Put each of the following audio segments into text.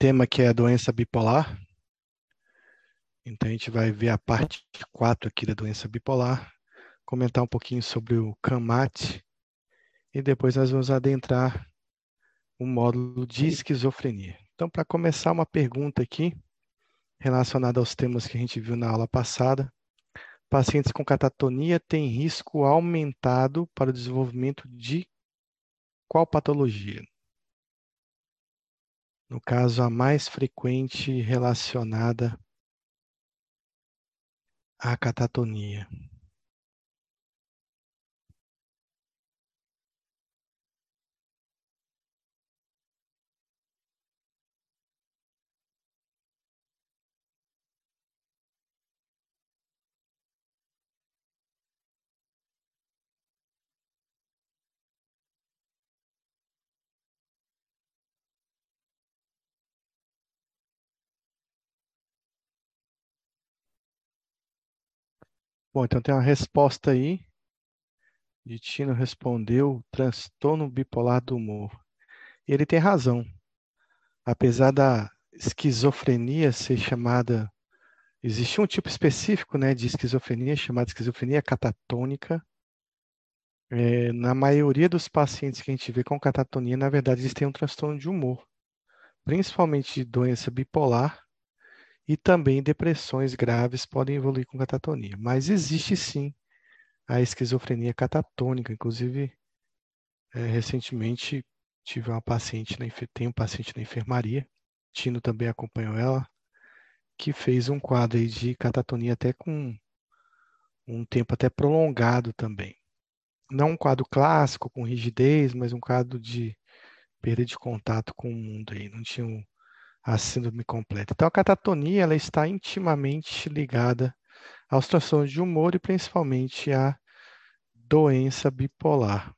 tema que é a doença bipolar. Então a gente vai ver a parte 4 aqui da doença bipolar, comentar um pouquinho sobre o CAMAT e depois nós vamos adentrar o módulo de esquizofrenia. Então, para começar, uma pergunta aqui relacionada aos temas que a gente viu na aula passada. Pacientes com catatonia têm risco aumentado para o desenvolvimento de qual patologia? No caso, a mais frequente relacionada à catatonia. Bom, então tem uma resposta aí. De Tino respondeu transtorno bipolar do humor. E ele tem razão. Apesar da esquizofrenia ser chamada, existe um tipo específico, né, de esquizofrenia chamada esquizofrenia catatônica. É, na maioria dos pacientes que a gente vê com catatonia, na verdade, eles têm um transtorno de humor, principalmente de doença bipolar e também depressões graves podem evoluir com catatonia. Mas existe sim a esquizofrenia catatônica. Inclusive, é, recentemente tive uma paciente, na, tem um paciente na enfermaria, Tino também acompanhou ela, que fez um quadro de catatonia até com um tempo até prolongado também. Não um quadro clássico com rigidez, mas um quadro de perda de contato com o mundo aí. Não tinha um, a síndrome completa. Então, a catatonia ela está intimamente ligada aos transtornos de humor e principalmente à doença bipolar.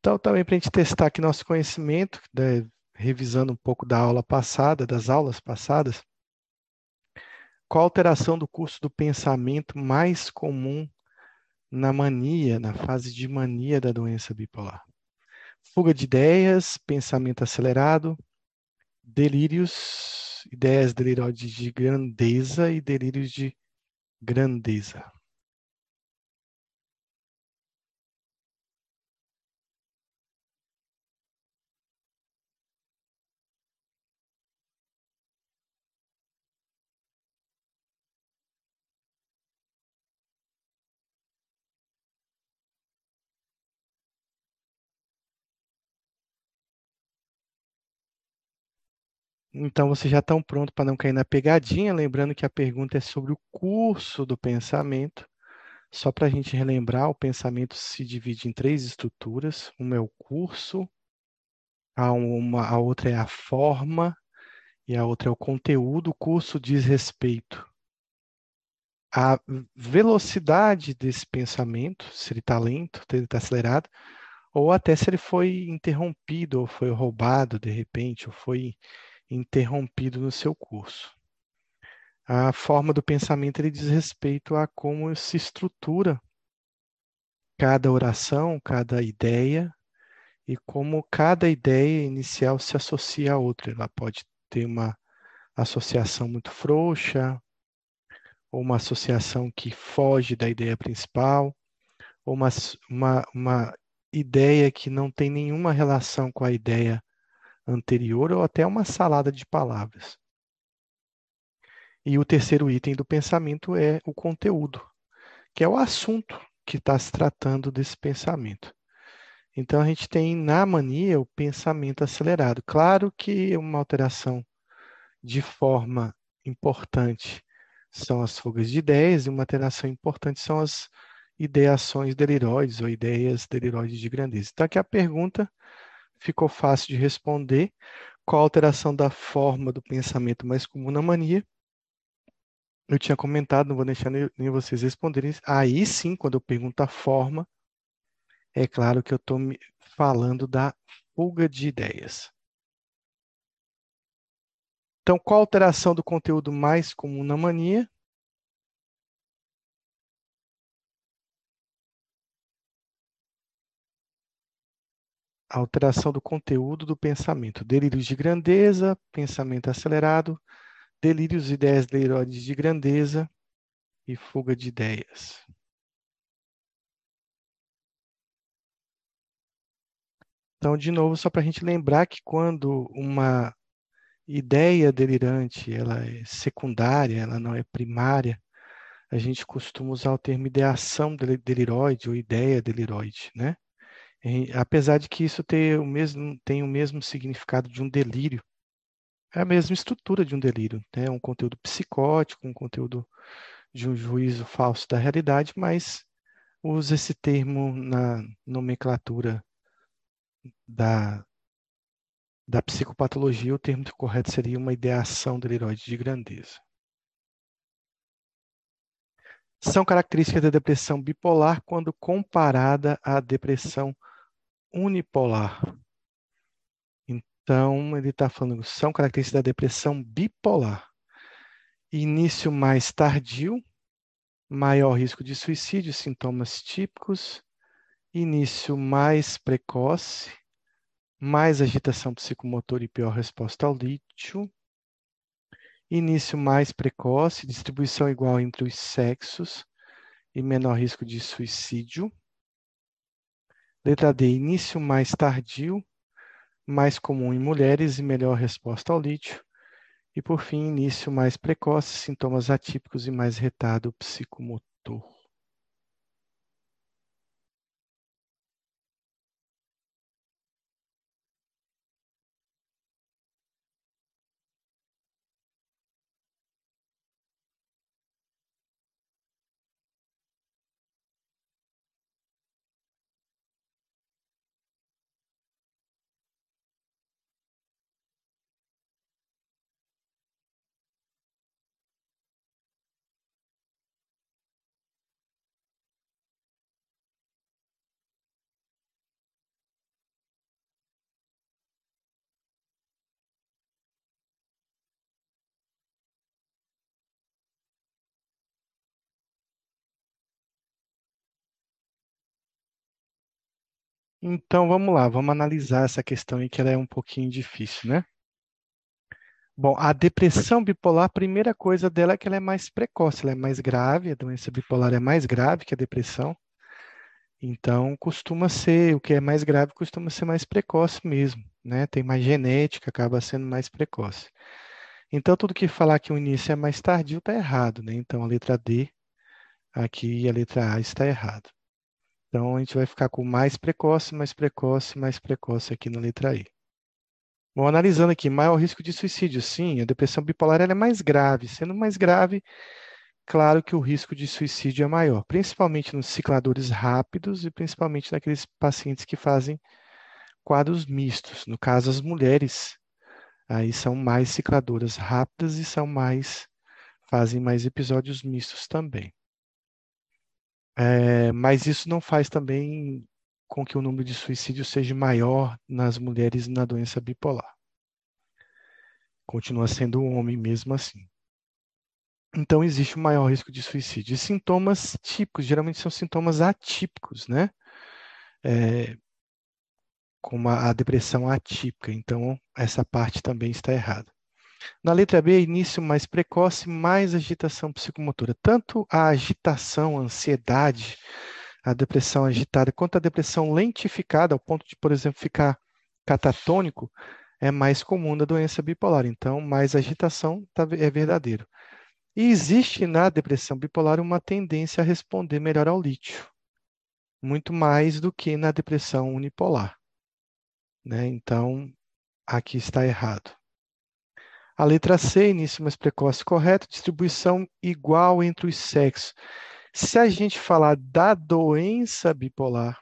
Então, também para a gente testar aqui nosso conhecimento, né, revisando um pouco da aula passada, das aulas passadas, qual a alteração do curso do pensamento mais comum na mania, na fase de mania da doença bipolar? Fuga de ideias, pensamento acelerado, delírios, ideias delirosas de grandeza e delírios de grandeza. Então, vocês já estão prontos para não cair na pegadinha, lembrando que a pergunta é sobre o curso do pensamento. Só para a gente relembrar, o pensamento se divide em três estruturas. Uma é o curso, a, uma, a outra é a forma e a outra é o conteúdo. O curso diz respeito à velocidade desse pensamento, se ele está lento, se ele está acelerado, ou até se ele foi interrompido, ou foi roubado de repente, ou foi interrompido no seu curso. A forma do pensamento ele diz respeito a como se estrutura cada oração, cada ideia e como cada ideia inicial se associa a outra. Ela pode ter uma associação muito frouxa, ou uma associação que foge da ideia principal, ou uma, uma, uma ideia que não tem nenhuma relação com a ideia anterior ou até uma salada de palavras. E o terceiro item do pensamento é o conteúdo, que é o assunto que está se tratando desse pensamento. Então a gente tem na mania o pensamento acelerado. Claro que uma alteração de forma importante são as fugas de ideias, e uma alteração importante são as ideações deliroides ou ideias deliroides de grandeza. Então aqui a pergunta ficou fácil de responder. Qual a alteração da forma do pensamento mais comum na mania? Eu tinha comentado, não vou deixar nem, vocês responderem. Aí sim, quando eu pergunto a forma, é claro que eu estou falando da fuga de ideias. Então, qual a alteração do conteúdo mais comum na mania? Alteração do conteúdo do pensamento. Delírios de grandeza, pensamento acelerado, delírios e ideias deliroses de grandeza e fuga de ideias. Então, de novo, só para a gente lembrar que quando uma ideia delirante ela é secundária, ela não é primária, a gente costuma usar o termo ideação deliroide ou ideia deliroide, né? Apesar de que isso tem o mesmo, tem o mesmo significado de um delírio, é a mesma estrutura de um delírio, né? um conteúdo psicótico, um conteúdo de um juízo falso da realidade, mas usa esse termo na nomenclatura da, da psicopatologia, o termo correto seria uma ideação deliroide de grandeza. São características da depressão bipolar quando comparada à depressão unipolar. Então, ele está falando, são características da depressão bipolar. Início mais tardio, maior risco de suicídio, sintomas típicos, início mais precoce, mais agitação psicomotora e pior resposta ao lítio, início mais precoce, distribuição igual entre os sexos e menor risco de suicídio. Letra D, início mais tardio, mais comum em mulheres e melhor resposta ao lítio. E por fim, início mais precoce, sintomas atípicos e mais retardo psicomotor. Então vamos lá, vamos analisar essa questão aí que ela é um pouquinho difícil, né? Bom, a depressão bipolar, a primeira coisa dela é que ela é mais precoce, ela é mais grave, a doença bipolar é mais grave que a depressão. Então, costuma ser, o que é mais grave costuma ser mais precoce mesmo, né? Tem mais genética, acaba sendo mais precoce. Então, tudo que falar que o início é mais tardio está errado, né? Então, a letra D aqui e a letra A está errado. Então, a gente vai ficar com mais precoce, mais precoce, mais precoce aqui na letra E. Bom, analisando aqui, maior risco de suicídio. Sim, a depressão bipolar é mais grave. Sendo mais grave, claro que o risco de suicídio é maior, principalmente nos cicladores rápidos e principalmente naqueles pacientes que fazem quadros mistos. No caso, as mulheres aí são mais cicladoras rápidas e são mais fazem mais episódios mistos também. É, mas isso não faz também com que o número de suicídios seja maior nas mulheres na doença bipolar. Continua sendo um homem mesmo assim. Então, existe um maior risco de suicídio. E sintomas típicos, geralmente são sintomas atípicos, né? É, como a, a depressão atípica. Então, essa parte também está errada. Na letra B, início mais precoce, mais agitação psicomotora. Tanto a agitação, a ansiedade, a depressão agitada, quanto a depressão lentificada, ao ponto de, por exemplo, ficar catatônico, é mais comum na doença bipolar. Então, mais agitação tá é verdadeiro. E existe na depressão bipolar uma tendência a responder melhor ao lítio, muito mais do que na depressão unipolar. Né? Então, aqui está errado. A letra C, início mais precoce correto, distribuição igual entre os sexos. Se a gente falar da doença bipolar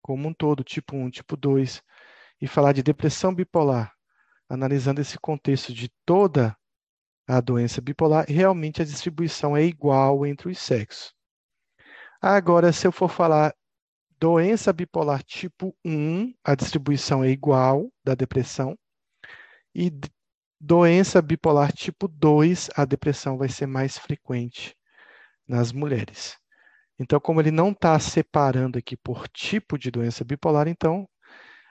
como um todo, tipo 1, tipo 2, e falar de depressão bipolar, analisando esse contexto de toda a doença bipolar, realmente a distribuição é igual entre os sexos. Agora, se eu for falar doença bipolar tipo 1, a distribuição é igual da depressão, e Doença bipolar tipo 2, a depressão vai ser mais frequente nas mulheres. Então, como ele não está separando aqui por tipo de doença bipolar, então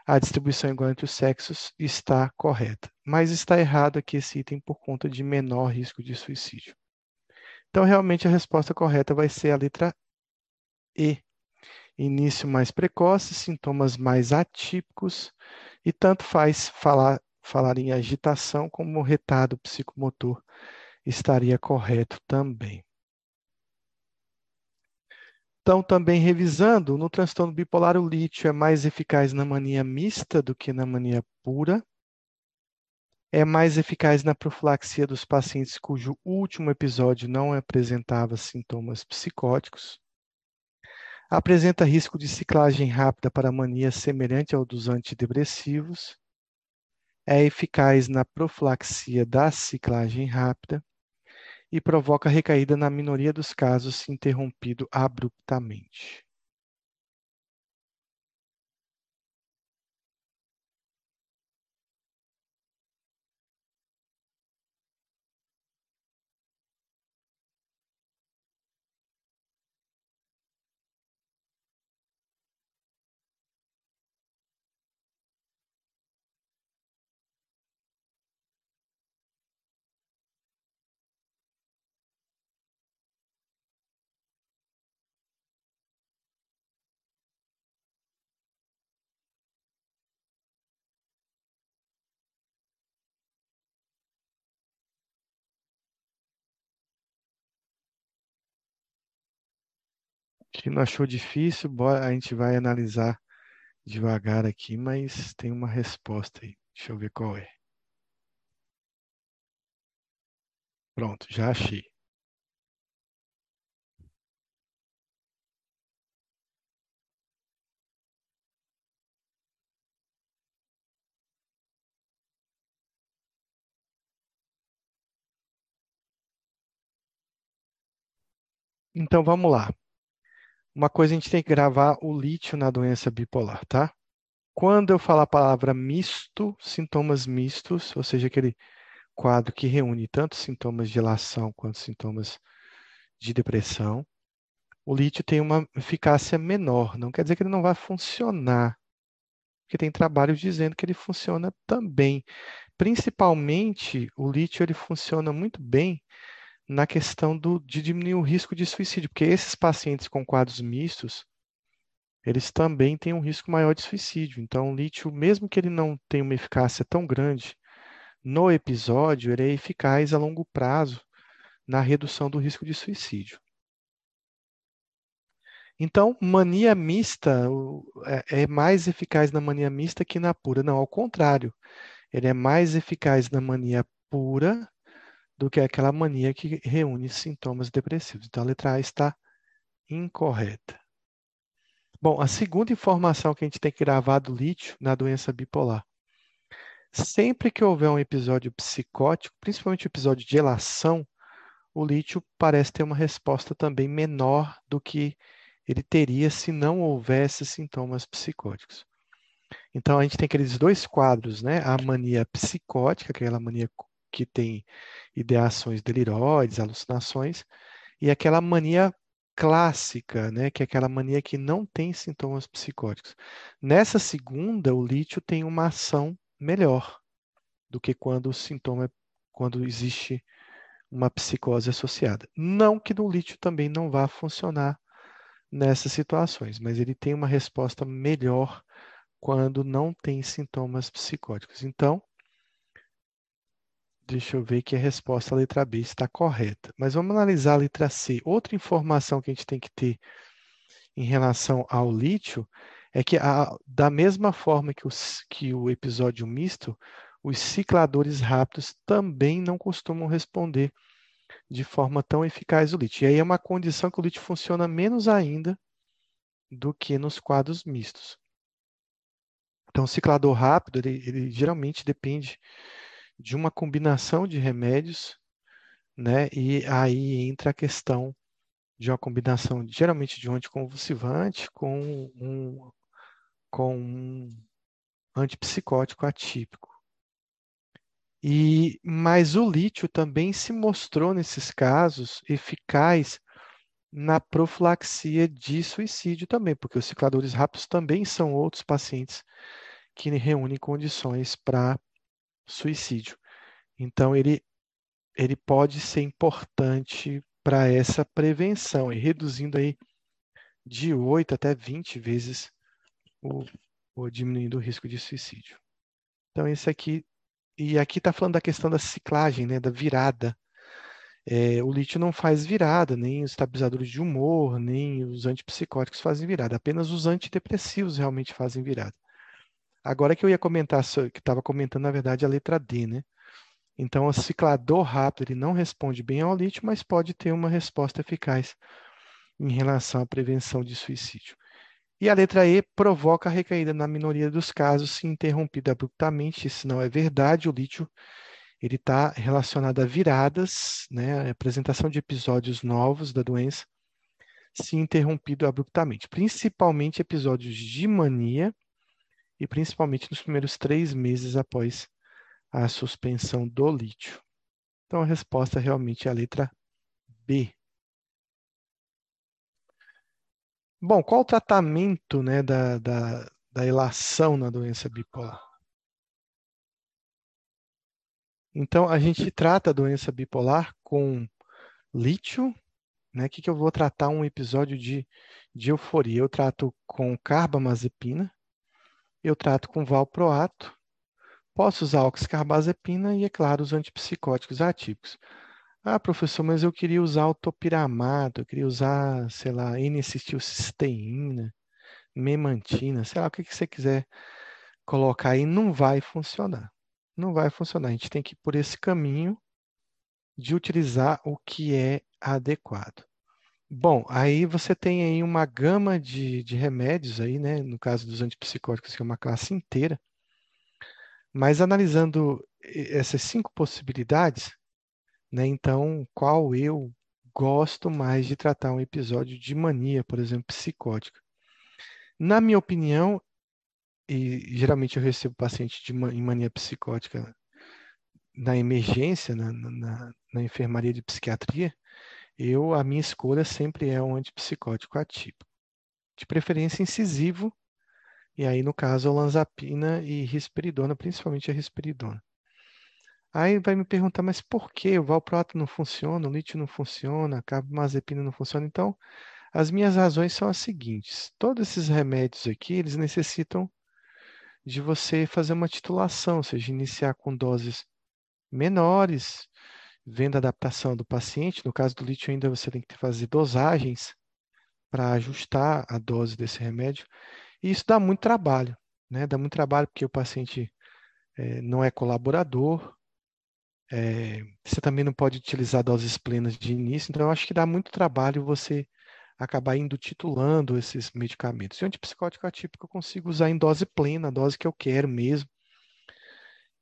a distribuição igual entre os sexos está correta. Mas está errado aqui esse item por conta de menor risco de suicídio. Então, realmente, a resposta correta vai ser a letra E. Início mais precoce, sintomas mais atípicos, e tanto faz falar, falar em agitação como retardo psicomotor estaria correto também. Então, também revisando, no transtorno bipolar, o lítio é mais eficaz na mania mista do que na mania pura. É mais eficaz na profilaxia dos pacientes cujo último episódio não apresentava sintomas psicóticos. Apresenta risco de ciclagem rápida para mania semelhante ao dos antidepressivos. É eficaz na profilaxia da ciclagem rápida e provoca recaída na minoria dos casos se interrompido abruptamente. Se não achou difícil, a gente vai analisar devagar aqui, mas tem uma resposta aí. Deixa eu ver qual é. Pronto, já achei. Então vamos lá. Uma coisa a gente tem que gravar o lítio na doença bipolar, tá? Quando eu falar a palavra misto, sintomas mistos, ou seja, aquele quadro que reúne tanto sintomas de elação quanto sintomas de depressão, o lítio tem uma eficácia menor. Não quer dizer que ele não vai funcionar, porque tem trabalhos dizendo que ele funciona também. Principalmente, o lítio ele funciona muito bem na questão do, de diminuir o risco de suicídio, porque esses pacientes com quadros mistos, eles também têm um risco maior de suicídio. Então, o lítio, mesmo que ele não tenha uma eficácia tão grande no episódio, ele é eficaz a longo prazo na redução do risco de suicídio. Então, mania mista é, é mais eficaz na mania mista que na pura. Não, ao contrário. Ele é mais eficaz na mania pura do que aquela mania que reúne sintomas depressivos. Então, a letra A está incorreta. Bom, a segunda informação que a gente tem que gravar do lítio na doença bipolar. Sempre que houver um episódio psicótico, principalmente o episódio de elação, o lítio parece ter uma resposta também menor do que ele teria se não houvesse sintomas psicóticos. Então, a gente tem aqueles dois quadros, né? A mania psicótica, aquela mania que tem ideações deliroides, alucinações, e aquela mania clássica, né, que é aquela mania que não tem sintomas psicóticos. Nessa segunda, o lítio tem uma ação melhor do que quando o sintoma, quando existe uma psicose associada. Não que no lítio também não vá funcionar nessas situações, mas ele tem uma resposta melhor quando não tem sintomas psicóticos. Então, Deixa eu ver que a resposta à letra B está correta. Mas vamos analisar a letra C. Outra informação que a gente tem que ter em relação ao lítio é que, a, da mesma forma que, os, que o episódio misto, os cicladores rápidos também não costumam responder de forma tão eficaz o lítio. E aí é uma condição que o lítio funciona menos ainda do que nos quadros mistos. Então, o ciclador rápido, ele, ele geralmente depende de uma combinação de remédios, né? E aí entra a questão de uma combinação, geralmente de um anticonvulsivante com um, com um antipsicótico atípico. E, mas o lítio também se mostrou, nesses casos, eficaz na profilaxia de suicídio também, porque os cicladores rápidos também são outros pacientes que reúne condições para suicídio. Então, ele, ele pode ser importante para essa prevenção e reduzindo aí de 8 até 20 vezes o, o diminuindo o risco de suicídio. Então, esse aqui, e aqui está falando da questão da ciclagem, né, da virada. É, o lítio não faz virada, nem os estabilizadores de humor, nem os antipsicóticos fazem virada, apenas os antidepressivos realmente fazem virada. Agora que eu ia comentar, que estava comentando, na verdade, a letra D, né? Então, o ciclador rápido ele não responde bem ao lítio, mas pode ter uma resposta eficaz em relação à prevenção de suicídio. E a letra E provoca a recaída na minoria dos casos, se interrompida abruptamente. Isso não é verdade. O lítio ele está relacionado a viradas, né, a apresentação de episódios novos da doença, se interrompido abruptamente, principalmente episódios de mania e principalmente nos primeiros três meses após a suspensão do lítio. Então, a resposta realmente é a letra B. Bom, qual o tratamento né, da, da, da elação na doença bipolar? Então, a gente trata a doença bipolar com lítio. Né? O que, que eu vou tratar um episódio de, de euforia? Eu trato com carbamazepina, eu trato com valproato, Posso usar oxcarbazepina e, é claro, os antipsicóticos atípicos. Ah, professor, mas eu queria usar o topiramato, eu queria usar, sei lá, N-acetilcisteína, memantina, sei lá, o que, que você quiser colocar aí, não vai funcionar. Não vai funcionar. A gente tem que ir por esse caminho de utilizar o que é adequado. Bom, aí você tem aí uma gama de, de remédios aí, né? No caso dos antipsicóticos, que é uma classe inteira, mas analisando essas cinco possibilidades, né, então, qual eu gosto mais de tratar um episódio de mania, por exemplo, psicótica? Na minha opinião, e geralmente eu recebo paciente de em mania psicótica na emergência, na, na, na enfermaria de psiquiatria, eu a minha escolha sempre é um antipsicótico atípico, de preferência incisivo, e aí, no caso, olanzapina e risperidona, principalmente a risperidona. Aí vai me perguntar, mas por que o valproato não funciona, o lítio não funciona, a carbamazepina não funciona? Então, as minhas razões são as seguintes. Todos esses remédios aqui, eles necessitam de você fazer uma titulação, ou seja, iniciar com doses menores, vendo a adaptação do paciente. No caso do lítio ainda você tem que fazer dosagens para ajustar a dose desse remédio. E isso dá muito trabalho, né? Dá muito trabalho porque o paciente é, não é colaborador, é, você também não pode utilizar doses plenas de início, então eu acho que dá muito trabalho você acabar indo titulando esses medicamentos. E o antipsicótico atípico eu consigo usar em dose plena, a dose que eu quero mesmo.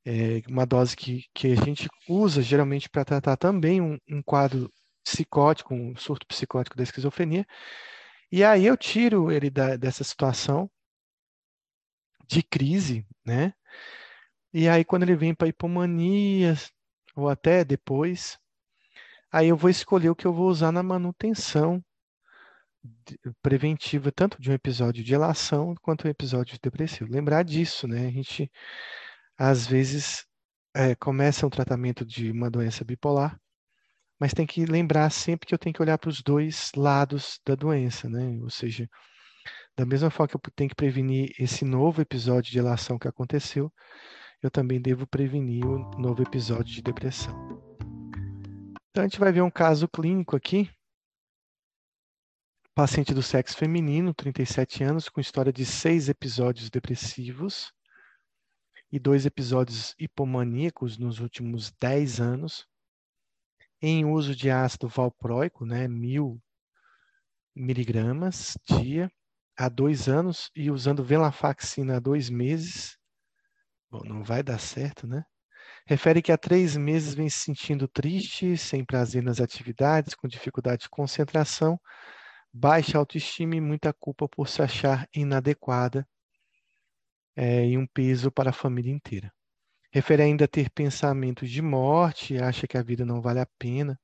É uma dose que, que a gente usa geralmente para tratar também um, um quadro psicótico, um surto psicótico da esquizofrenia, e aí eu tiro ele da, dessa situação de crise, né? E aí quando ele vem para hipomania, ou até depois, aí eu vou escolher o que eu vou usar na manutenção preventiva, tanto de um episódio de elação quanto um episódio depressivo. Lembrar disso, né? A gente, às vezes, é, começa um tratamento de uma doença bipolar mas tem que lembrar sempre que eu tenho que olhar para os dois lados da doença, né? Ou seja, da mesma forma que eu tenho que prevenir esse novo episódio de relação que aconteceu, eu também devo prevenir o novo episódio de depressão. Então a gente vai ver um caso clínico aqui. Paciente do sexo feminino, 37 anos, com história de seis episódios depressivos e dois episódios hipomaníacos nos últimos 10 anos em uso de ácido valproico, né, mil miligramas dia, há dois anos, e usando venlafaxina há dois meses. Bom, não vai dar certo, né? Refere que há três meses vem se sentindo triste, sem prazer nas atividades, com dificuldade de concentração, baixa autoestima e muita culpa por se achar inadequada é, e um peso para a família inteira. Refere ainda a ter pensamentos de morte, acha que a vida não vale a pena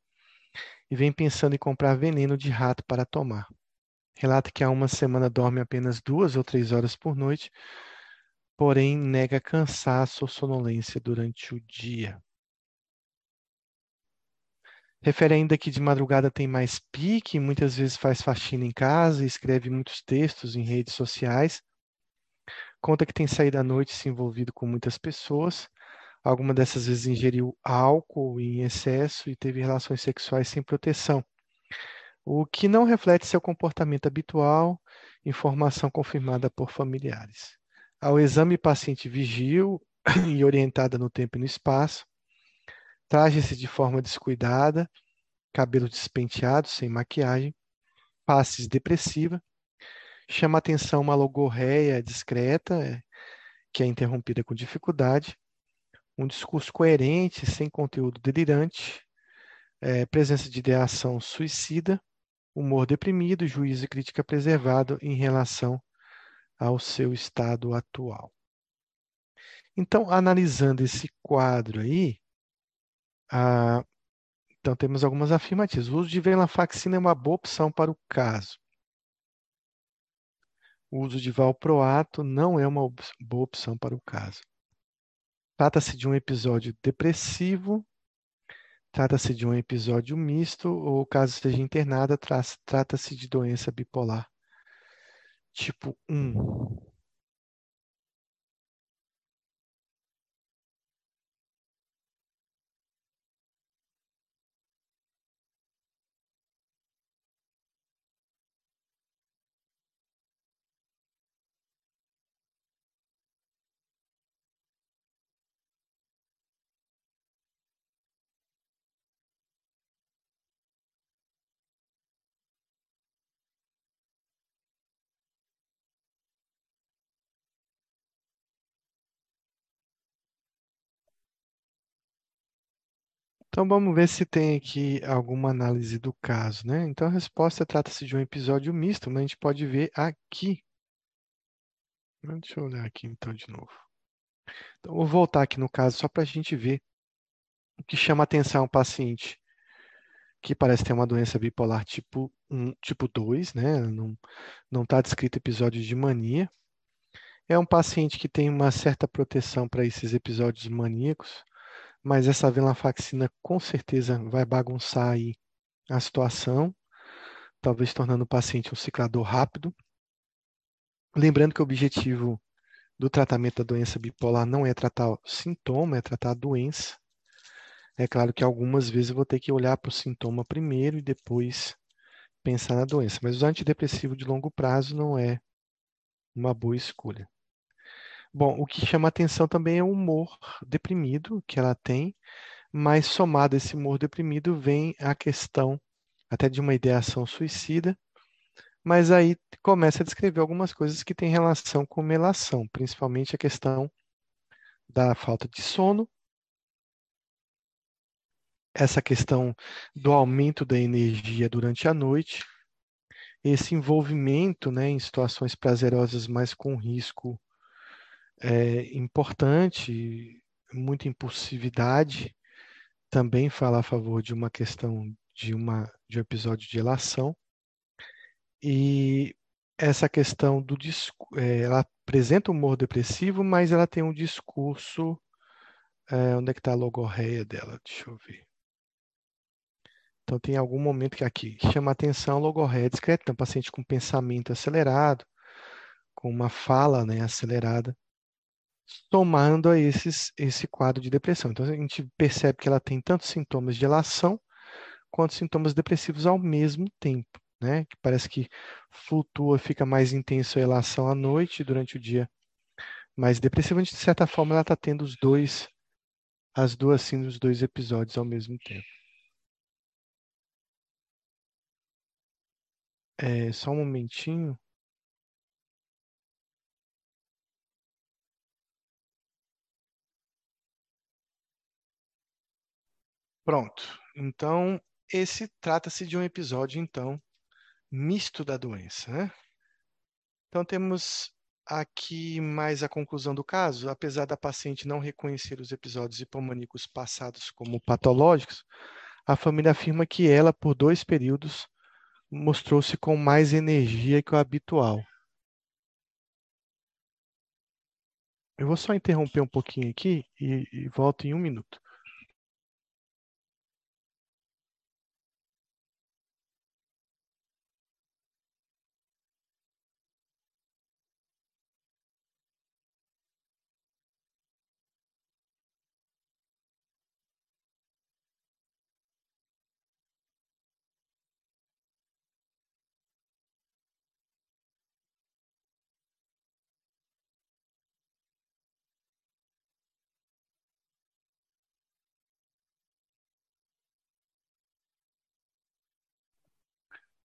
e vem pensando em comprar veneno de rato para tomar. Relata que há uma semana dorme apenas duas ou três horas por noite, porém nega cansaço ou sonolência durante o dia. Refere ainda que de madrugada tem mais pique, muitas vezes faz faxina em casa, escreve muitos textos em redes sociais. Conta que tem saído à noite se envolvido com muitas pessoas. Alguma dessas vezes ingeriu álcool em excesso e teve relações sexuais sem proteção. O que não reflete seu comportamento habitual, informação confirmada por familiares. Ao exame, paciente vigil e orientada no tempo e no espaço, Traje-se de forma descuidada, cabelo despenteado, sem maquiagem, faces depressiva. Chama atenção uma logorreia discreta, que é interrompida com dificuldade. Um discurso coerente, sem conteúdo delirante. É, presença de ideação suicida. Humor deprimido, juízo e crítica preservado em relação ao seu estado atual. Então, analisando esse quadro aí, ah, então, temos algumas afirmativas. O uso de venlafaxina é uma boa opção para o caso. O uso de valproato não é uma boa opção para o caso. Trata-se de um episódio depressivo, trata-se de um episódio misto, ou caso esteja internada, trata-se de doença bipolar tipo 1. Então vamos ver se tem aqui alguma análise do caso, né? Então a resposta trata-se de um episódio misto, mas a gente pode ver aqui. Deixa eu olhar aqui então de novo. Então, vou voltar aqui no caso só para a gente ver o que chama atenção ao paciente que parece ter uma doença bipolar tipo 1, tipo 2, né? Não está descrito episódio de mania. É um paciente que tem uma certa proteção para esses episódios maníacos, mas essa venlafaxina com certeza vai bagunçar aí a situação, talvez tornando o paciente um ciclador rápido. Lembrando que o objetivo do tratamento da doença bipolar não é tratar o sintoma, é tratar a doença. É claro que algumas vezes eu vou ter que olhar para o sintoma primeiro e depois pensar na doença, mas o antidepressivo de longo prazo não é uma boa escolha. Bom, o que chama atenção também é o humor deprimido que ela tem, mas somado a esse humor deprimido vem a questão até de uma ideação suicida, mas aí começa a descrever algumas coisas que têm relação com melação, principalmente a questão da falta de sono, essa questão do aumento da energia durante a noite, esse envolvimento né, em situações prazerosas, mas com risco é importante, muita impulsividade, também fala a favor de uma questão de, uma, de um episódio de elação. E essa questão do discurso, é, ela apresenta um humor depressivo, mas ela tem um discurso. É, onde é que está a logorreia dela? Deixa eu ver. Então, tem algum momento que aqui chama atenção a logorreia discreta, então, paciente com pensamento acelerado, com uma fala né, acelerada, somando a esses, esse quadro de depressão. Então, a gente percebe que ela tem tanto sintomas de elação quanto sintomas depressivos ao mesmo tempo, né? Que parece que flutua, fica mais intenso a elação à noite, durante o dia mais depressiva. De certa forma, ela está tendo os dois, as duas síndromes, os dois episódios ao mesmo tempo. É, só um momentinho. Pronto. Então, esse trata-se de um episódio, então, misto da doença, né? Então, temos aqui mais a conclusão do caso. Apesar da paciente não reconhecer os episódios hipomaníacos passados como patológicos, a família afirma que ela, por dois períodos, mostrou-se com mais energia que o habitual. Eu vou só interromper um pouquinho aqui e, e volto em um minuto.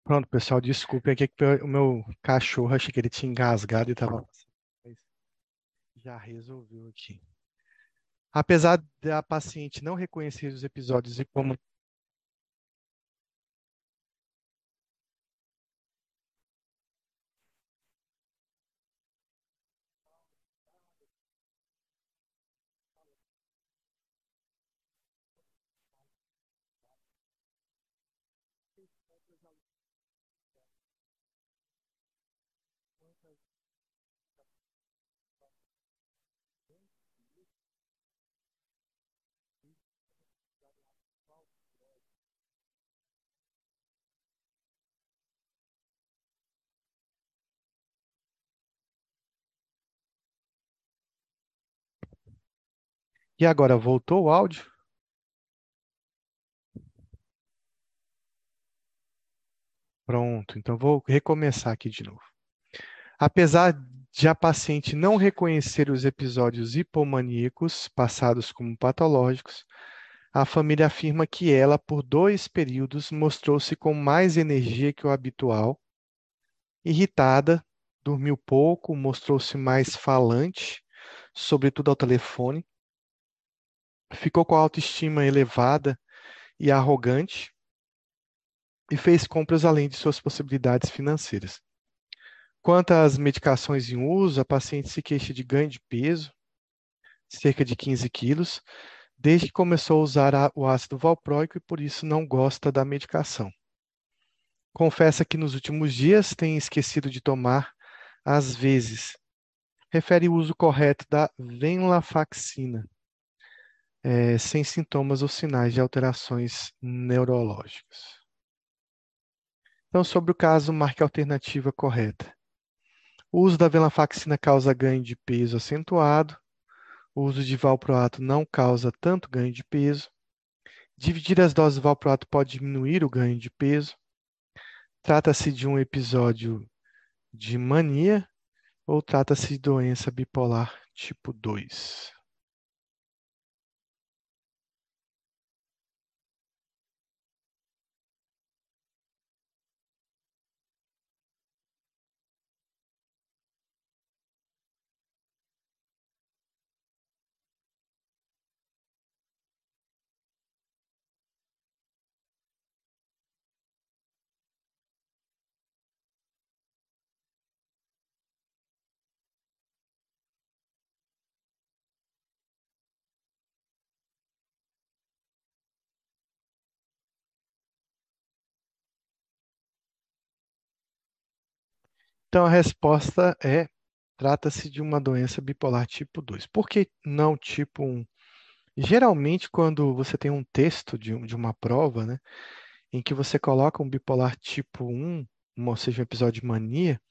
Pronto, pessoal, desculpe aqui que o meu cachorro, achei que ele tinha engasgado e estava já resolveu aqui. Apesar da paciente não reconhecer os episódios e como E agora voltou o áudio? Pronto, então vou recomeçar aqui de novo. Apesar de a paciente não reconhecer os episódios hipomaníacos passados como patológicos, a família afirma que ela, por dois períodos, mostrou-se com mais energia que o habitual, irritada, dormiu pouco, mostrou-se mais falante, sobretudo ao telefone, ficou com a autoestima elevada e arrogante e fez compras além de suas possibilidades financeiras. Quanto às medicações em uso, a paciente se queixa de ganho de peso, cerca de 15 quilos, desde que começou a usar o ácido valproico e por isso não gosta da medicação. Confessa que nos últimos dias tem esquecido de tomar, às vezes. Refere o uso correto da venlafaxina é, sem sintomas ou sinais de alterações neurológicas. Então, sobre o caso, marque a alternativa correta. O uso da venlafaxina causa ganho de peso acentuado. O uso de valproato não causa tanto ganho de peso. Dividir as doses de valproato pode diminuir o ganho de peso. Trata-se de um episódio de mania ou trata-se de doença bipolar tipo 2? Então a resposta é: trata-se de uma doença bipolar tipo 2. Por que não tipo 1? Geralmente, quando você tem um texto de, de uma prova, né, em que você coloca um bipolar tipo 1, ou seja, um episódio de mania,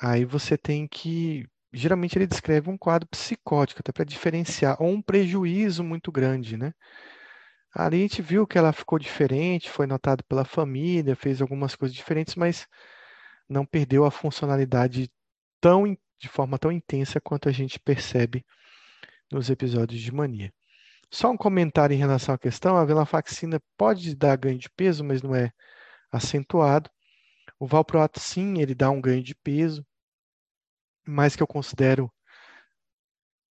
aí você tem que. Geralmente ele descreve um quadro psicótico, até para diferenciar, ou um prejuízo muito grande, né? Ali a gente viu que ela ficou diferente, foi notado pela família, fez algumas coisas diferentes, mas não perdeu a funcionalidade tão de forma tão intensa quanto a gente percebe nos episódios de mania. Só um comentário em relação à questão: a venlafaxina pode dar ganho de peso, mas não é acentuado. O valproato, sim, ele dá um ganho de peso, mas que eu considero,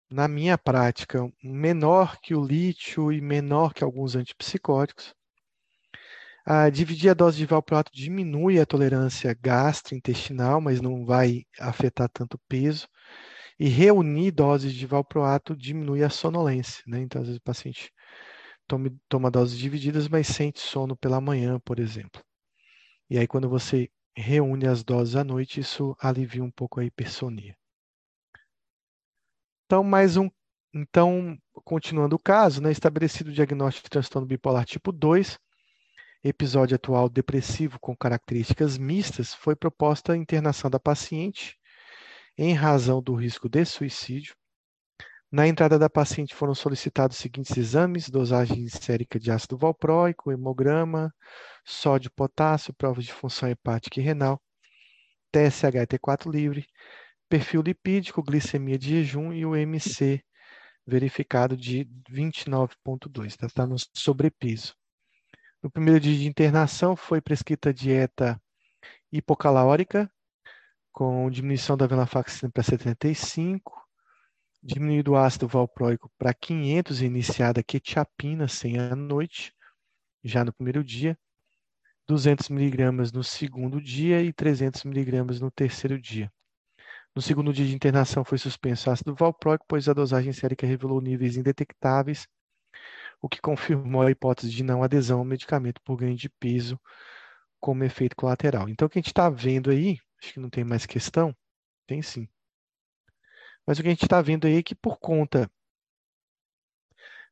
na minha prática, menor que o lítio e menor que alguns antipsicóticos. Ah, dividir a dose de valproato diminui a tolerância gastrointestinal, mas não vai afetar tanto o peso. E reunir doses de valproato diminui a sonolência, né? Então, às vezes o paciente toma, toma doses divididas, mas sente sono pela manhã, por exemplo. E aí, quando você reúne as doses à noite, isso alivia um pouco a hipersonia. Então, mais um. Então, continuando o caso, né, estabelecido o diagnóstico de transtorno bipolar tipo 2, episódio atual depressivo com características mistas, foi proposta a internação da paciente em razão do risco de suicídio. Na entrada da paciente foram solicitados os seguintes exames: dosagem sérica de ácido valproico, hemograma, sódio, potássio, provas de função hepática e renal, TSH e T4 livre, perfil lipídico, glicemia de jejum e o MC verificado de 29,2, está tá no sobrepeso. No primeiro dia de internação foi prescrita dieta hipocalórica, com diminuição da venlafaxina para 75, diminuído o ácido valproico para 500 e iniciada quetiapina 100 à noite, já no primeiro dia, 200 miligramas no segundo dia e 300 miligramas no terceiro dia. No segundo dia de internação foi suspenso ácido valproico, pois a dosagem sérica revelou níveis indetectáveis, o que confirmou a hipótese de não adesão ao medicamento por ganho de peso como efeito colateral. Então, o que a gente está vendo aí, acho que não tem mais questão, tem sim. Mas o que a gente está vendo aí é que por conta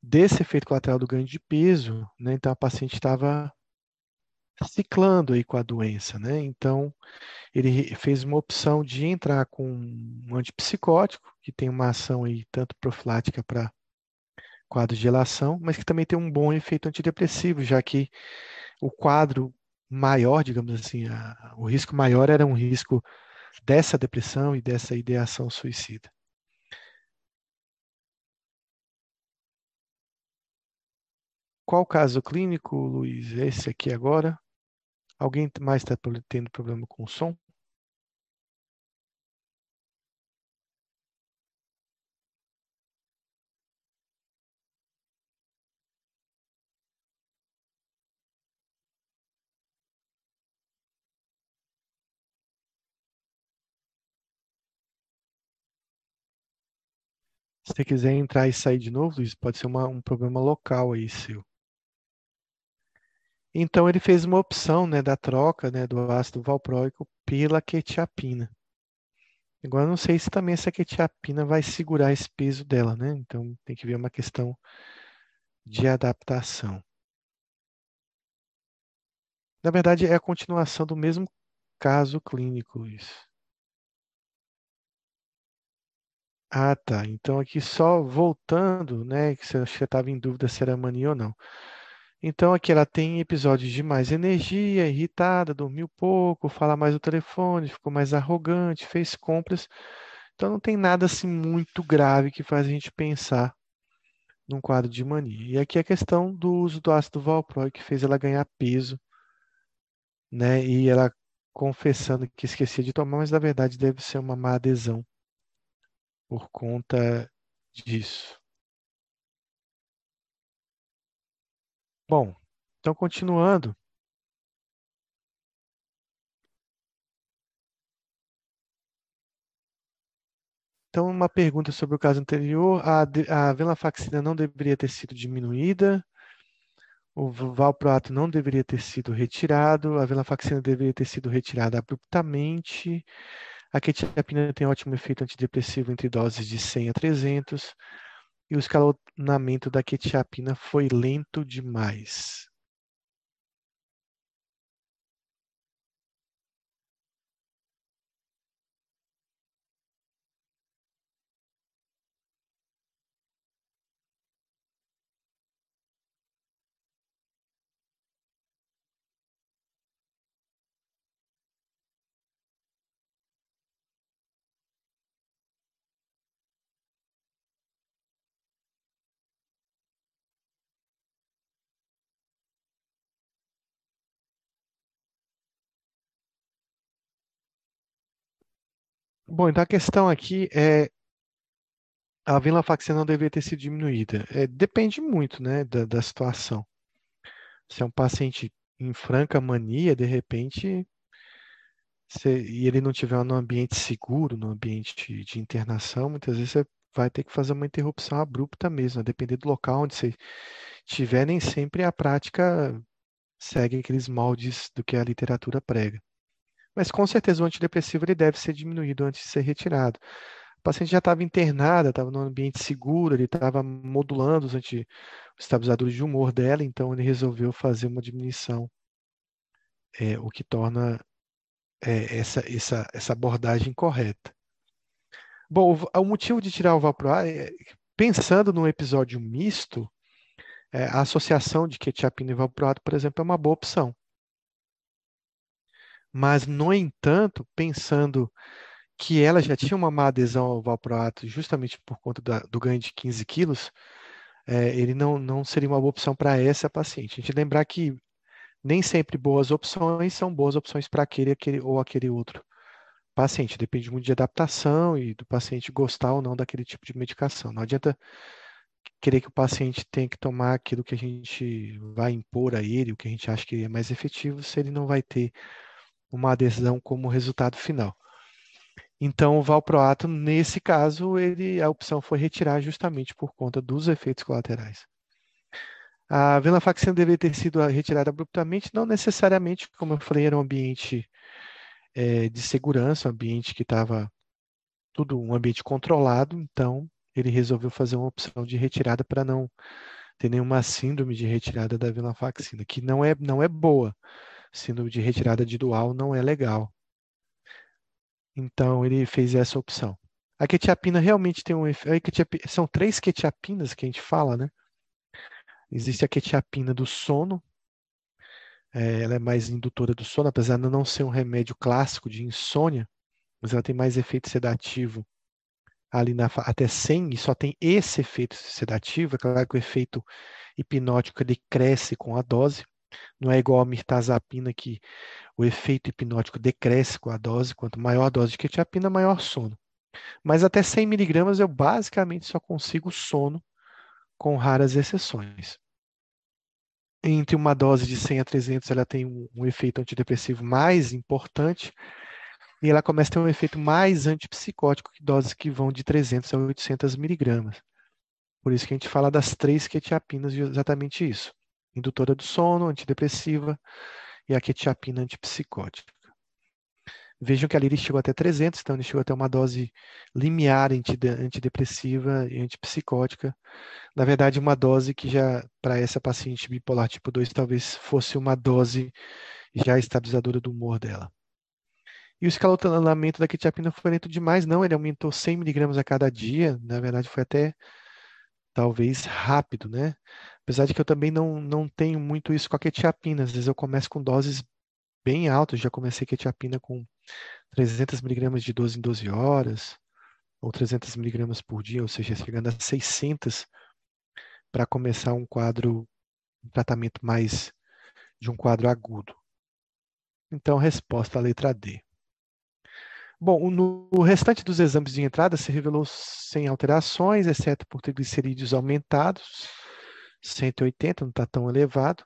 desse efeito colateral do ganho de peso, né, então a paciente estava ciclando aí com a doença, né? Então, ele fez uma opção de entrar com um antipsicótico, que tem uma ação aí tanto profilática para quadro de relação, mas que também tem um bom efeito antidepressivo, já que o quadro maior, digamos assim, a, o risco maior era um risco dessa depressão e dessa ideação suicida. Qual o caso clínico, Luiz? Esse aqui agora. Alguém mais está tendo problema com o som? Se você quiser entrar e sair de novo, Luiz, pode ser uma, um problema local aí seu. Então ele fez uma opção né, da troca né, do ácido valproico pela quetiapina. Agora não sei se também essa quetiapina vai segurar esse peso dela, né? Então tem que ver uma questão de adaptação. Na verdade, é a continuação do mesmo caso clínico, Luiz. Ah, tá. Então aqui só voltando, né? Que você estava em dúvida se era mania ou não. Então aqui ela tem episódios de mais energia, irritada, dormiu pouco, fala mais no telefone, ficou mais arrogante, fez compras. Então não tem nada assim muito grave que faz a gente pensar num quadro de mania. E aqui a questão do uso do ácido valproico que fez ela ganhar peso, né? E ela confessando que esquecia de tomar, mas na verdade deve ser uma má adesão por conta disso. Bom, então continuando. Então, uma pergunta sobre o caso anterior. A, a venlafaxina não deveria ter sido diminuída. O valproato não deveria ter sido retirado. A venlafaxina deveria ter sido retirada abruptamente. A quetiapina tem ótimo efeito antidepressivo entre doses de 100 a 300 e o escalonamento da quetiapina foi lento demais. Bom, então a questão aqui é a venlafaxina não deveria ter sido diminuída. É, depende muito, né, da, da situação. Se é um paciente em franca mania, de repente, se, e ele não tiver no ambiente seguro, no ambiente de internação, muitas vezes você vai ter que fazer uma interrupção abrupta mesmo, a depender do local onde você estiver, nem sempre a prática segue aqueles moldes do que a literatura prega. Mas com certeza o antidepressivo ele deve ser diminuído antes de ser retirado. A paciente já estava internada, estava num ambiente seguro, ele estava modulando os estabilizadores de humor dela, então ele resolveu fazer uma diminuição, é, o que torna é, essa, essa, essa abordagem correta. Bom, o, o motivo de tirar o valproato, é, pensando num episódio misto, é, a associação de quetiapina e valproato, por exemplo, é uma boa opção. Mas, no entanto, pensando que ela já tinha uma má adesão ao valproato justamente por conta da, do ganho de 15 quilos, é, ele não, não seria uma boa opção para essa paciente. A gente lembrar que nem sempre boas opções são boas opções para aquele, aquele ou aquele outro paciente. Depende muito de adaptação e do paciente gostar ou não daquele tipo de medicação. Não adianta querer que o paciente tenha que tomar aquilo que a gente vai impor a ele, o que a gente acha que é mais efetivo, se ele não vai ter uma adesão como resultado final. Então, o valproato, nesse caso, ele, a opção foi retirar justamente por conta dos efeitos colaterais. A venlafaxina deveria ter sido retirada abruptamente, não necessariamente, como eu falei, era um ambiente é, de segurança, um ambiente que estava tudo um ambiente controlado, então ele resolveu fazer uma opção de retirada para não ter nenhuma síndrome de retirada da venlafaxina, que não é, não é boa. Síndrome de retirada de dual não é legal. Então ele fez essa opção. A quetiapina realmente tem um efeito. São três quetiapinas que a gente fala, né? Existe a quetiapina do sono, é, ela é mais indutora do sono, apesar de não ser um remédio clássico de insônia, mas ela tem mais efeito sedativo ali na, até 100 e só tem esse efeito sedativo. É claro que o efeito hipnótico ele cresce com a dose, não é igual a mirtazapina que o efeito hipnótico decresce com a dose, quanto maior a dose de quetiapina, maior sono. Mas até 100 miligramas eu basicamente só consigo sono, com raras exceções. Entre uma dose de 100 a 300, ela tem um, um efeito antidepressivo mais importante, e ela começa a ter um efeito mais antipsicótico que doses que vão de 300 a 800 miligramas. Por isso que a gente fala das três quetiapinas exatamente isso. Indutora do sono, antidepressiva e a quetiapina antipsicótica. Vejam que ali ele chegou até 300, então ele chegou até uma dose limiar antidepressiva e antipsicótica. Na verdade, uma dose que já, para essa paciente bipolar tipo 2, talvez fosse uma dose já estabilizadora do humor dela. E o escalonamento da quetiapina foi lento demais, não, ele aumentou 100 miligramas a cada dia, na verdade foi até talvez rápido, né? Apesar de que eu também não, não tenho muito isso com a quetiapina, às vezes eu começo com doses bem altas, já comecei quetiapina com 300 miligramas de 12 em 12 horas, ou 300 miligramas por dia, ou seja, chegando a 600 para começar um quadro, um tratamento mais de um quadro agudo. Então, resposta à letra D. Bom, no restante dos exames de entrada se revelou sem alterações, exceto por triglicerídeos aumentados, 180, não está tão elevado.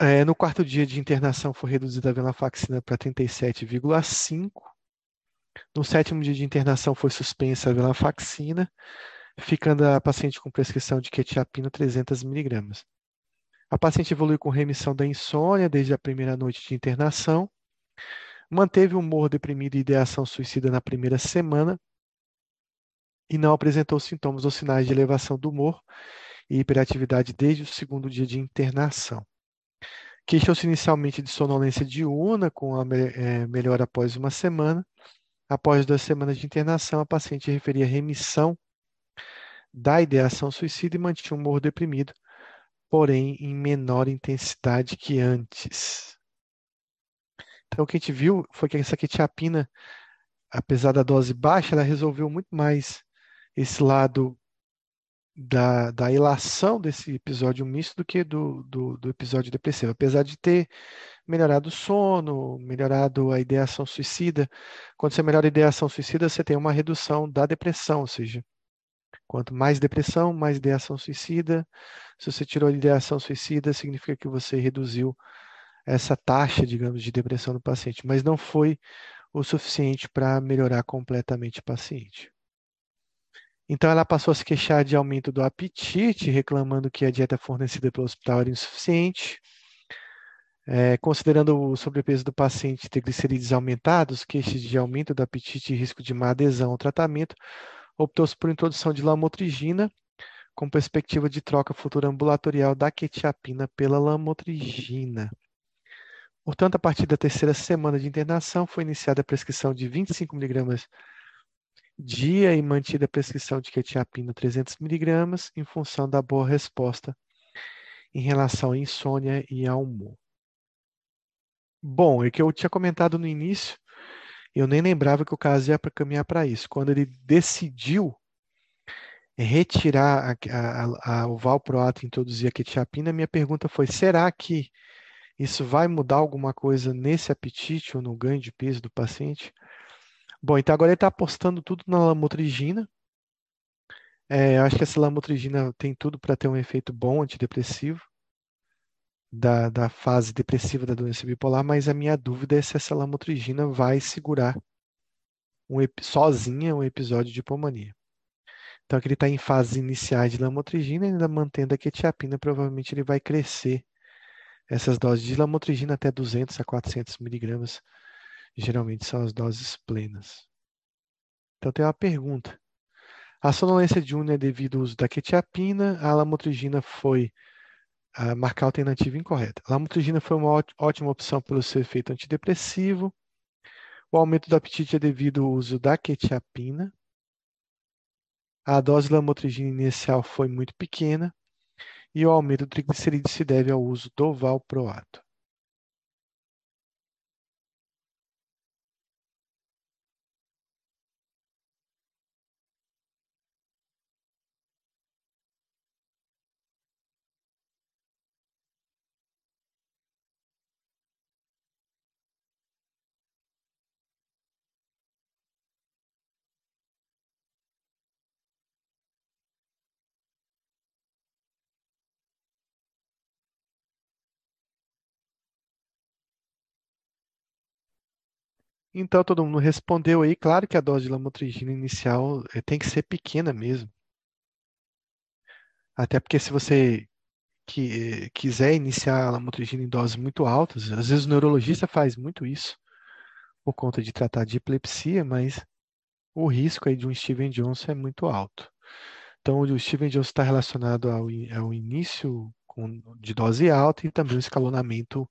É, no quarto dia de internação foi reduzida a venlafaxina para 37,5. No sétimo dia de internação foi suspensa a venlafaxina, ficando a paciente com prescrição de quetiapina 300 mg. A paciente evoluiu com remissão da insônia desde a primeira noite de internação manteve o humor deprimido e ideação suicida na primeira semana e não apresentou sintomas ou sinais de elevação do humor e hiperatividade desde o segundo dia de internação. Queixou-se inicialmente de sonolência diurna, com a é, melhora após uma semana. Após duas semanas de internação, a paciente referia remissão da ideação suicida e mantinha o humor deprimido, porém em menor intensidade que antes. Então, o que a gente viu foi que essa quetiapina, apesar da dose baixa, ela resolveu muito mais esse lado da, da ilação desse episódio misto do que do, do, do, episódio depressivo. Apesar de ter melhorado o sono, melhorado a ideação suicida. Quando você melhora a ideação suicida, você tem uma redução da depressão, ou seja, quanto mais depressão, mais ideação suicida. Se você tirou a ideação suicida, significa que você reduziu essa taxa, digamos, de depressão no paciente, mas não foi o suficiente para melhorar completamente o paciente. Então ela passou a se queixar de aumento do apetite, reclamando que a dieta fornecida pelo hospital era insuficiente. É, considerando o sobrepeso do paciente ter glicerídeos aumentados, queixas de aumento do apetite e risco de má adesão ao tratamento, optou-se por introdução de lamotrigina, com perspectiva de troca futura ambulatorial da quetiapina pela lamotrigina. Portanto, a partir da terceira semana de internação, foi iniciada a prescrição de 25 mg dia e mantida a prescrição de quetiapina 300 mg em função da boa resposta em relação à insônia e ao humor. Bom, é que eu tinha comentado no início, eu nem lembrava que o caso ia para caminhar para isso. Quando ele decidiu retirar a, a, a, o valproato e introduzir a quetiapina, minha pergunta foi: será que isso vai mudar alguma coisa nesse apetite ou no ganho de peso do paciente? Bom, então agora ele está apostando tudo na lamotrigina. É, acho que essa lamotrigina tem tudo para ter um efeito bom antidepressivo da, da fase depressiva da doença bipolar, mas a minha dúvida é se essa lamotrigina vai segurar um, sozinha um episódio de hipomania. Então, aqui ele está em fases iniciais de lamotrigina, ainda mantendo a quetiapina, provavelmente ele vai crescer essas doses de lamotrigina até 200 a 400 miligramas, geralmente são as doses plenas. Então, tem uma pergunta. A sonolência diurna é devido ao uso da quetiapina, a lamotrigina foi a marcar a alternativa incorreta. A lamotrigina foi uma ótima opção pelo seu efeito antidepressivo. O aumento do apetite é devido ao uso da quetiapina. A dose de lamotrigina inicial foi muito pequena e o aumento do triglicerídeo se deve ao uso do valproato. Então todo mundo respondeu aí, claro que a dose de lamotrigina inicial eh, tem que ser pequena mesmo. Até porque se você que, eh, quiser iniciar a lamotrigina em doses muito altas, às vezes o neurologista faz muito isso por conta de tratar de epilepsia, mas o risco aí de um Steven Johnson é muito alto. Então o Steven Johnson está relacionado ao, ao início com, de dose alta e também o escalonamento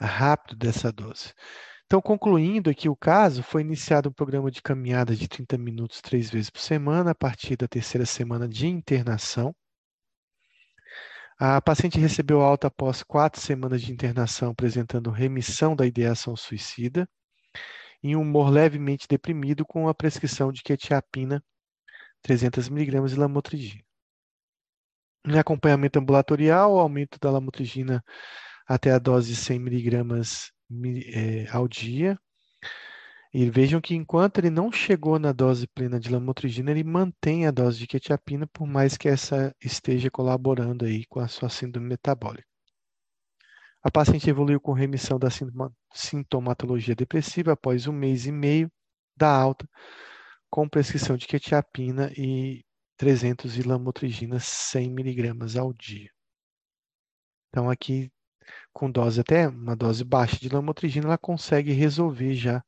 rápido dessa dose. Então, concluindo aqui o caso, foi iniciado um programa de caminhada de 30 minutos três vezes por semana, a partir da terceira semana de internação. A paciente recebeu alta após quatro semanas de internação, apresentando remissão da ideação suicida e um humor levemente deprimido com a prescrição de quetiapina 300mg e lamotrigina. Em acompanhamento ambulatorial, o aumento da lamotrigina até a dose de 100mg é, ao dia. E vejam que enquanto ele não chegou na dose plena de lamotrigina, ele mantém a dose de quetiapina, por mais que essa esteja colaborando aí com a sua síndrome metabólica. A paciente evoluiu com remissão da sintomatologia depressiva após um mês e meio da alta, com prescrição de quetiapina e 300 de lamotrigina 100 miligramas ao dia. Então aqui com dose até uma dose baixa de lamotrigina, ela consegue resolver já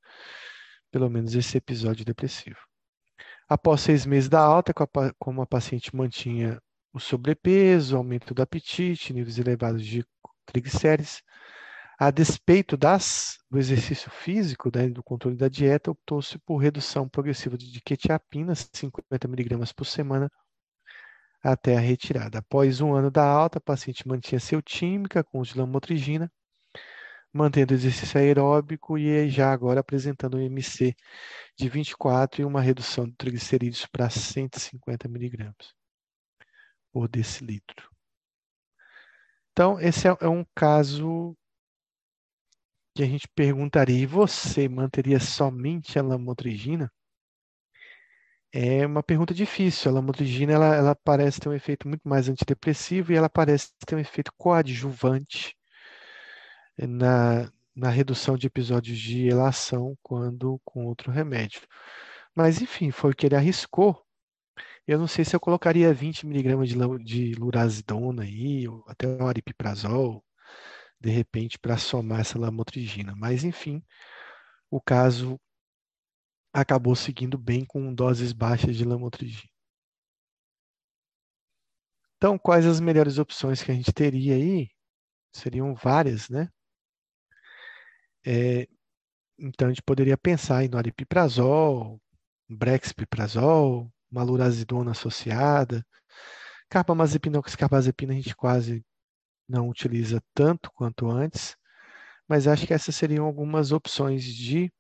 pelo menos esse episódio depressivo. Após seis meses da alta, como a paciente mantinha o sobrepeso, aumento do apetite, níveis elevados de triglicérides, a despeito das, do exercício físico, né, do controle da dieta, optou-se por redução progressiva de quetiapina, 50 mg por semana, até a retirada. Após um ano da alta, a paciente mantinha seu tímica com uso de lamotrigina, mantendo o exercício aeróbico e já agora apresentando um MC de 24 e uma redução de triglicerídeos para 150 miligramas por decilitro. Então, esse é, é um caso que a gente perguntaria, e você manteria somente a lamotrigina? É uma pergunta difícil. A lamotrigina ela, ela parece ter um efeito muito mais antidepressivo e ela parece ter um efeito coadjuvante na, na redução de episódios de elação quando com outro remédio. Mas, enfim, foi o que ele arriscou. Eu não sei se eu colocaria 20 miligramas de, de lurazidona aí, ou até o aripiprazol, de repente, para somar essa lamotrigina. Mas, enfim, o caso acabou seguindo bem com doses baixas de lamotrigina. Então, quais as melhores opções que a gente teria aí? Seriam várias, né? É, então, a gente poderia pensar em noripiprazol, brexpiprazol, malurazidona associada, carbamazepina, carbazepina a gente quase não utiliza tanto quanto antes, mas acho que essas seriam algumas opções de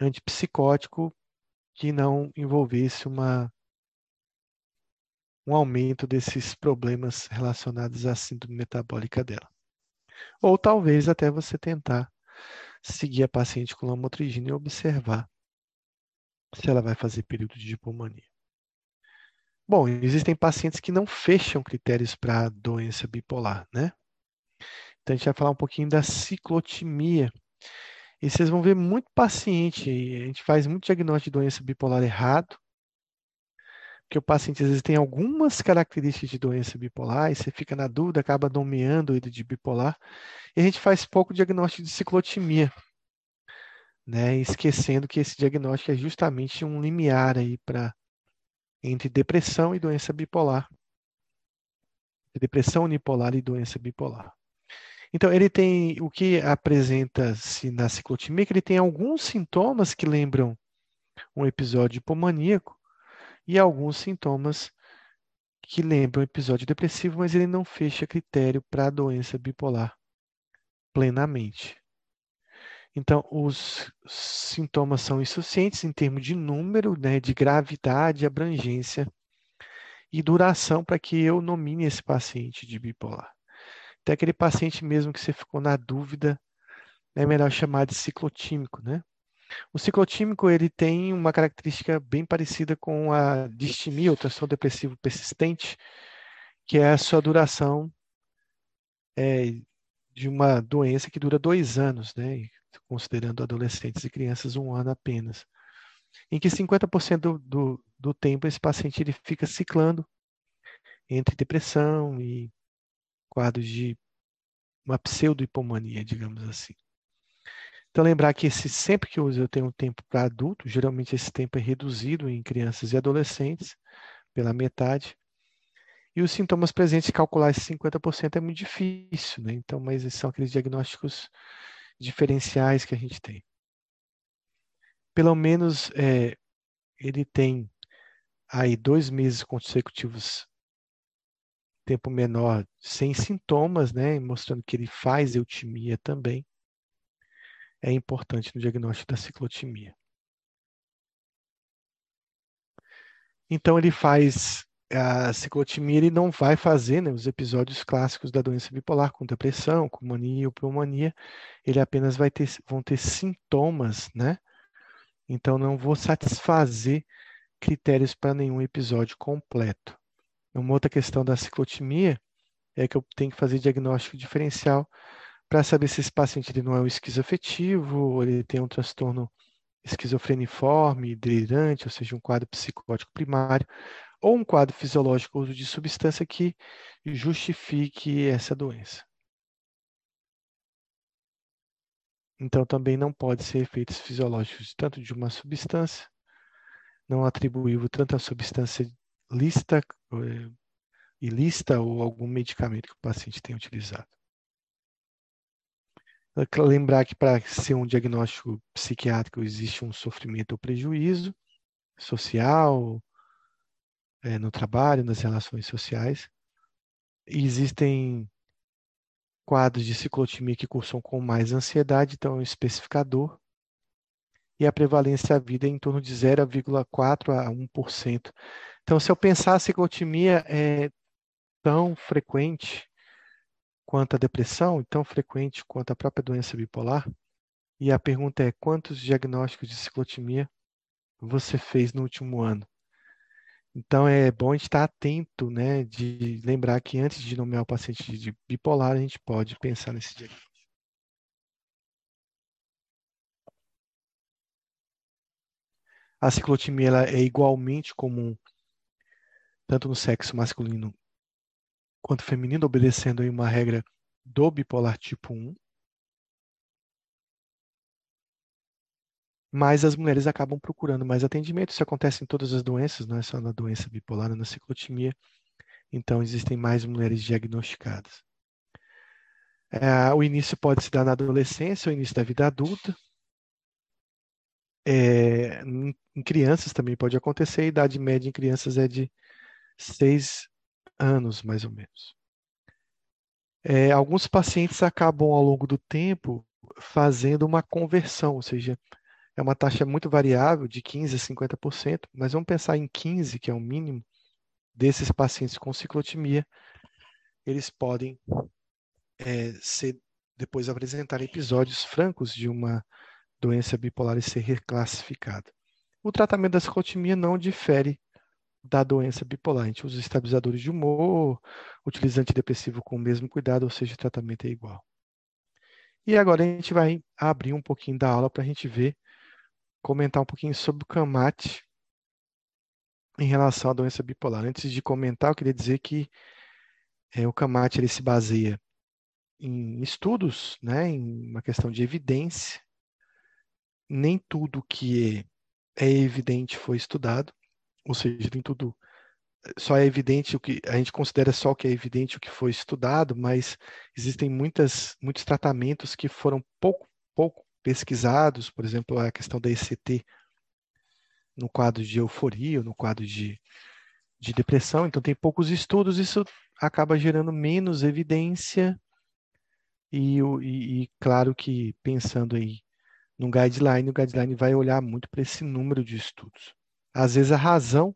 antipsicótico que não envolvesse uma, um aumento desses problemas relacionados à síndrome metabólica dela. Ou talvez até você tentar seguir a paciente com lamotrigina e observar se ela vai fazer período de hipomania. Bom, existem pacientes que não fecham critérios para doença bipolar, né? Então a gente vai falar um pouquinho da ciclotimia. E vocês vão ver muito paciente, a gente faz muito diagnóstico de doença bipolar errado, porque o paciente às vezes tem algumas características de doença bipolar, e você fica na dúvida, acaba nomeando ele de bipolar, e a gente faz pouco diagnóstico de ciclotimia, né? Esquecendo que esse diagnóstico é justamente um limiar aí para entre depressão e doença bipolar. Depressão unipolar e doença bipolar. Então, ele tem o que apresenta-se na ciclotimia, que ele tem alguns sintomas que lembram um episódio hipomaníaco e alguns sintomas que lembram um episódio depressivo, mas ele não fecha critério para a doença bipolar plenamente. Então, os sintomas são insuficientes em termos de número, né, de gravidade, abrangência e duração para que eu nomine esse paciente de bipolar. Até aquele paciente mesmo que você ficou na dúvida, é melhor chamar de ciclotímico, né? O ciclotímico ele tem uma característica bem parecida com a distimia, o transtorno depressivo persistente, que é a sua duração é, de uma doença que dura dois anos, né? Considerando adolescentes e crianças um ano apenas, em que 50% do, do, do tempo esse paciente ele fica ciclando entre depressão e quadros de uma pseudo-hipomania, digamos assim. Então, lembrar que esse, sempre que eu tenho um tempo para adulto, geralmente esse tempo é reduzido em crianças e adolescentes, pela metade. E os sintomas presentes, calcular esses 50% é muito difícil, né? Então, mas são aqueles diagnósticos diferenciais que a gente tem. Pelo menos é, ele tem aí dois meses consecutivos tempo menor sem sintomas, né, mostrando que ele faz eutimia também, é importante no diagnóstico da ciclotimia. Então ele faz a ciclotimia, ele não vai fazer né, os episódios clássicos da doença bipolar, com depressão, com mania ou pneumonia, ele apenas vai ter, vão ter sintomas, né? Então não vou satisfazer critérios para nenhum episódio completo. Uma outra questão da ciclotimia é que eu tenho que fazer diagnóstico diferencial para saber se esse paciente ele não é um esquizoafetivo, ou ele tem um transtorno esquizofreniforme, delirante, ou seja, um quadro psicótico primário, ou um quadro fisiológico uso de substância que justifique essa doença. Então, também não pode ser efeitos fisiológicos tanto de uma substância, não atribuível tanto à substância lista eh, ilícita ou algum medicamento que o paciente tenha utilizado. Lembrar que para ser um diagnóstico psiquiátrico existe um sofrimento ou prejuízo social, é, no trabalho, nas relações sociais. E existem quadros de ciclotimia que cursam com mais ansiedade, então é um especificador. E a prevalência à vida é em torno de 0,4 a 1%. Então, se eu pensar a ciclotimia é tão frequente quanto a depressão, e tão frequente quanto a própria doença bipolar, e a pergunta é: quantos diagnósticos de ciclotimia você fez no último ano? Então é bom estar atento, né, de lembrar que antes de nomear o paciente de bipolar, a gente pode pensar nesse diagnóstico. A ciclotimia é igualmente comum tanto no sexo masculino quanto feminino, obedecendo aí uma regra do bipolar tipo 1, mas as mulheres acabam procurando mais atendimento. Isso acontece em todas as doenças, não é só na doença bipolar, na ciclotimia. Então, existem mais mulheres diagnosticadas. É, o início pode se dar na adolescência, o início da vida adulta. É, em crianças também pode acontecer, a idade média em crianças é de seis anos, mais ou menos. É, alguns pacientes acabam, ao longo do tempo, fazendo uma conversão, ou seja, é uma taxa muito variável, de 15% a 50%, mas vamos pensar em 15%, que é o mínimo, desses pacientes com ciclotimia, eles podem é, ser, depois apresentar episódios francos de uma doença bipolar e ser reclassificada. O tratamento da ciclotimia não difere da doença bipolar. A gente usa estabilizadores de humor, utiliza antidepressivo com o mesmo cuidado, ou seja, o tratamento é igual. E agora a gente vai abrir um pouquinho da aula para a gente ver, comentar um pouquinho sobre o CAMAT em relação à doença bipolar. Antes de comentar, eu queria dizer que é, o CAMAT ele se baseia em estudos, né, em uma questão de evidência. Nem tudo que é, é evidente foi estudado ou seja, tem tudo. Só é evidente o que a gente considera só o que é evidente o que foi estudado, mas existem muitas, muitos tratamentos que foram pouco, pouco pesquisados, por exemplo, a questão da ECT no quadro de euforia, no quadro de, de depressão, então tem poucos estudos, isso acaba gerando menos evidência. E, e, e claro que pensando aí no guideline, o guideline vai olhar muito para esse número de estudos. Às vezes a razão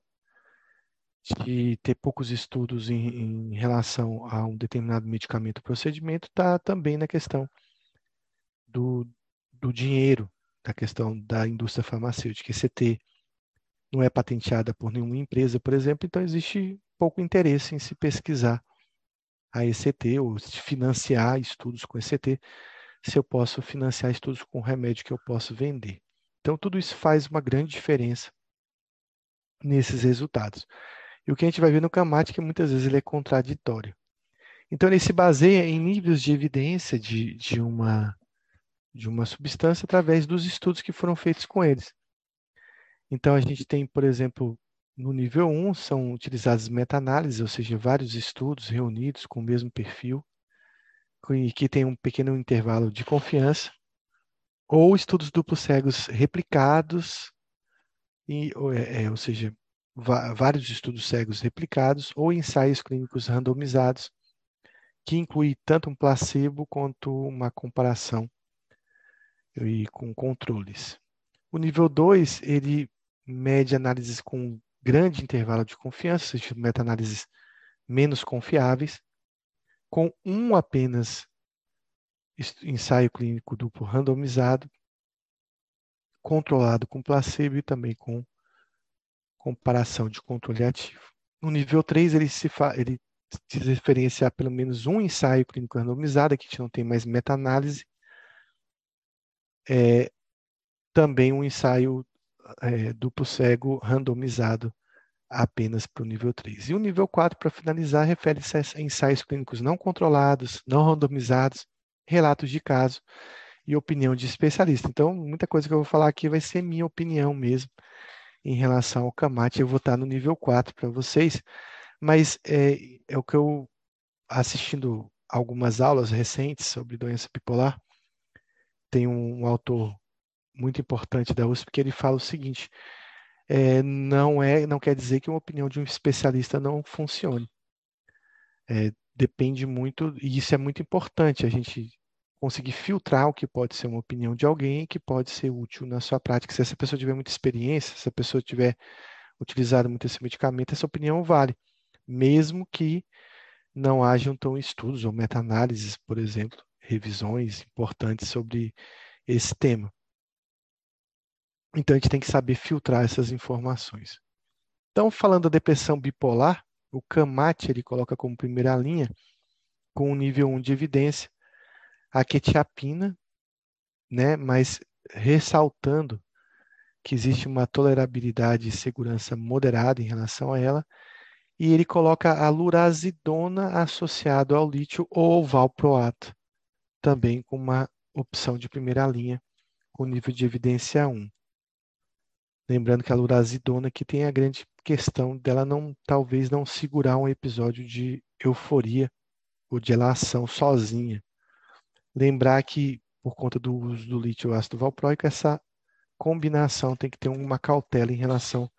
de ter poucos estudos em, em relação a um determinado medicamento ou procedimento está também na questão do, do dinheiro, da questão da indústria farmacêutica. ECT não é patenteada por nenhuma empresa, por exemplo, então existe pouco interesse em se pesquisar a ECT ou se financiar estudos com ECT, se eu posso financiar estudos com remédio que eu posso vender. Então, tudo isso faz uma grande diferença nesses resultados. E o que a gente vai ver no CAMAT é que muitas vezes ele é contraditório. Então, ele se baseia em níveis de evidência de, de, uma, de uma substância através dos estudos que foram feitos com eles. Então, a gente tem, por exemplo, no nível 1, são utilizadas meta-análises, ou seja, vários estudos reunidos com o mesmo perfil, e que tem um pequeno intervalo de confiança, ou estudos duplos cegos replicados e, é, é, ou seja, vários estudos cegos replicados ou ensaios clínicos randomizados, que inclui tanto um placebo quanto uma comparação e com controles. O nível 2, ele mede análises com grande intervalo de confiança, meta-análises menos confiáveis, com um apenas ensaio clínico duplo randomizado, controlado com placebo e também com comparação de controle ativo. No nível 3, ele se, fa ele se referencia a pelo menos um ensaio clínico randomizado, que a gente não tem mais meta-análise, é, também um ensaio é, duplo cego randomizado apenas para o nível 3. E o nível 4, para finalizar, refere-se a ensaios clínicos não controlados, não randomizados, relatos de caso e opinião de especialista. Então, muita coisa que eu vou falar aqui vai ser minha opinião mesmo em relação ao CAMAT. Eu vou estar no nível 4 para vocês, mas é, é o que eu, assistindo algumas aulas recentes sobre doença bipolar, tem um, um autor muito importante da USP que ele fala o seguinte: é, não é, não quer dizer que uma opinião de um especialista não funcione. É, depende muito, e isso é muito importante, a gente conseguir filtrar o que pode ser uma opinião de alguém que pode ser útil na sua prática. Se essa pessoa tiver muita experiência, se a pessoa tiver utilizado muito esse medicamento, essa opinião vale, mesmo que não hajam tão estudos ou meta-análises, por exemplo, revisões importantes sobre esse tema. Então a gente tem que saber filtrar essas informações. Então, falando da depressão bipolar, o CAMAT ele coloca como primeira linha, com um nível 1 de evidência, a quetiapina, né, mas ressaltando que existe uma tolerabilidade e segurança moderada em relação a ela, E ele coloca a lurazidona associado ao lítio ou valproato, também com uma opção de primeira linha, com nível de evidência 1. Lembrando que a lurazidona que tem a grande questão dela não talvez não segurar um episódio de euforia ou de elação sozinha. Lembrar que por conta do uso do lítio ácido valproico, essa combinação tem que ter uma cautela em relação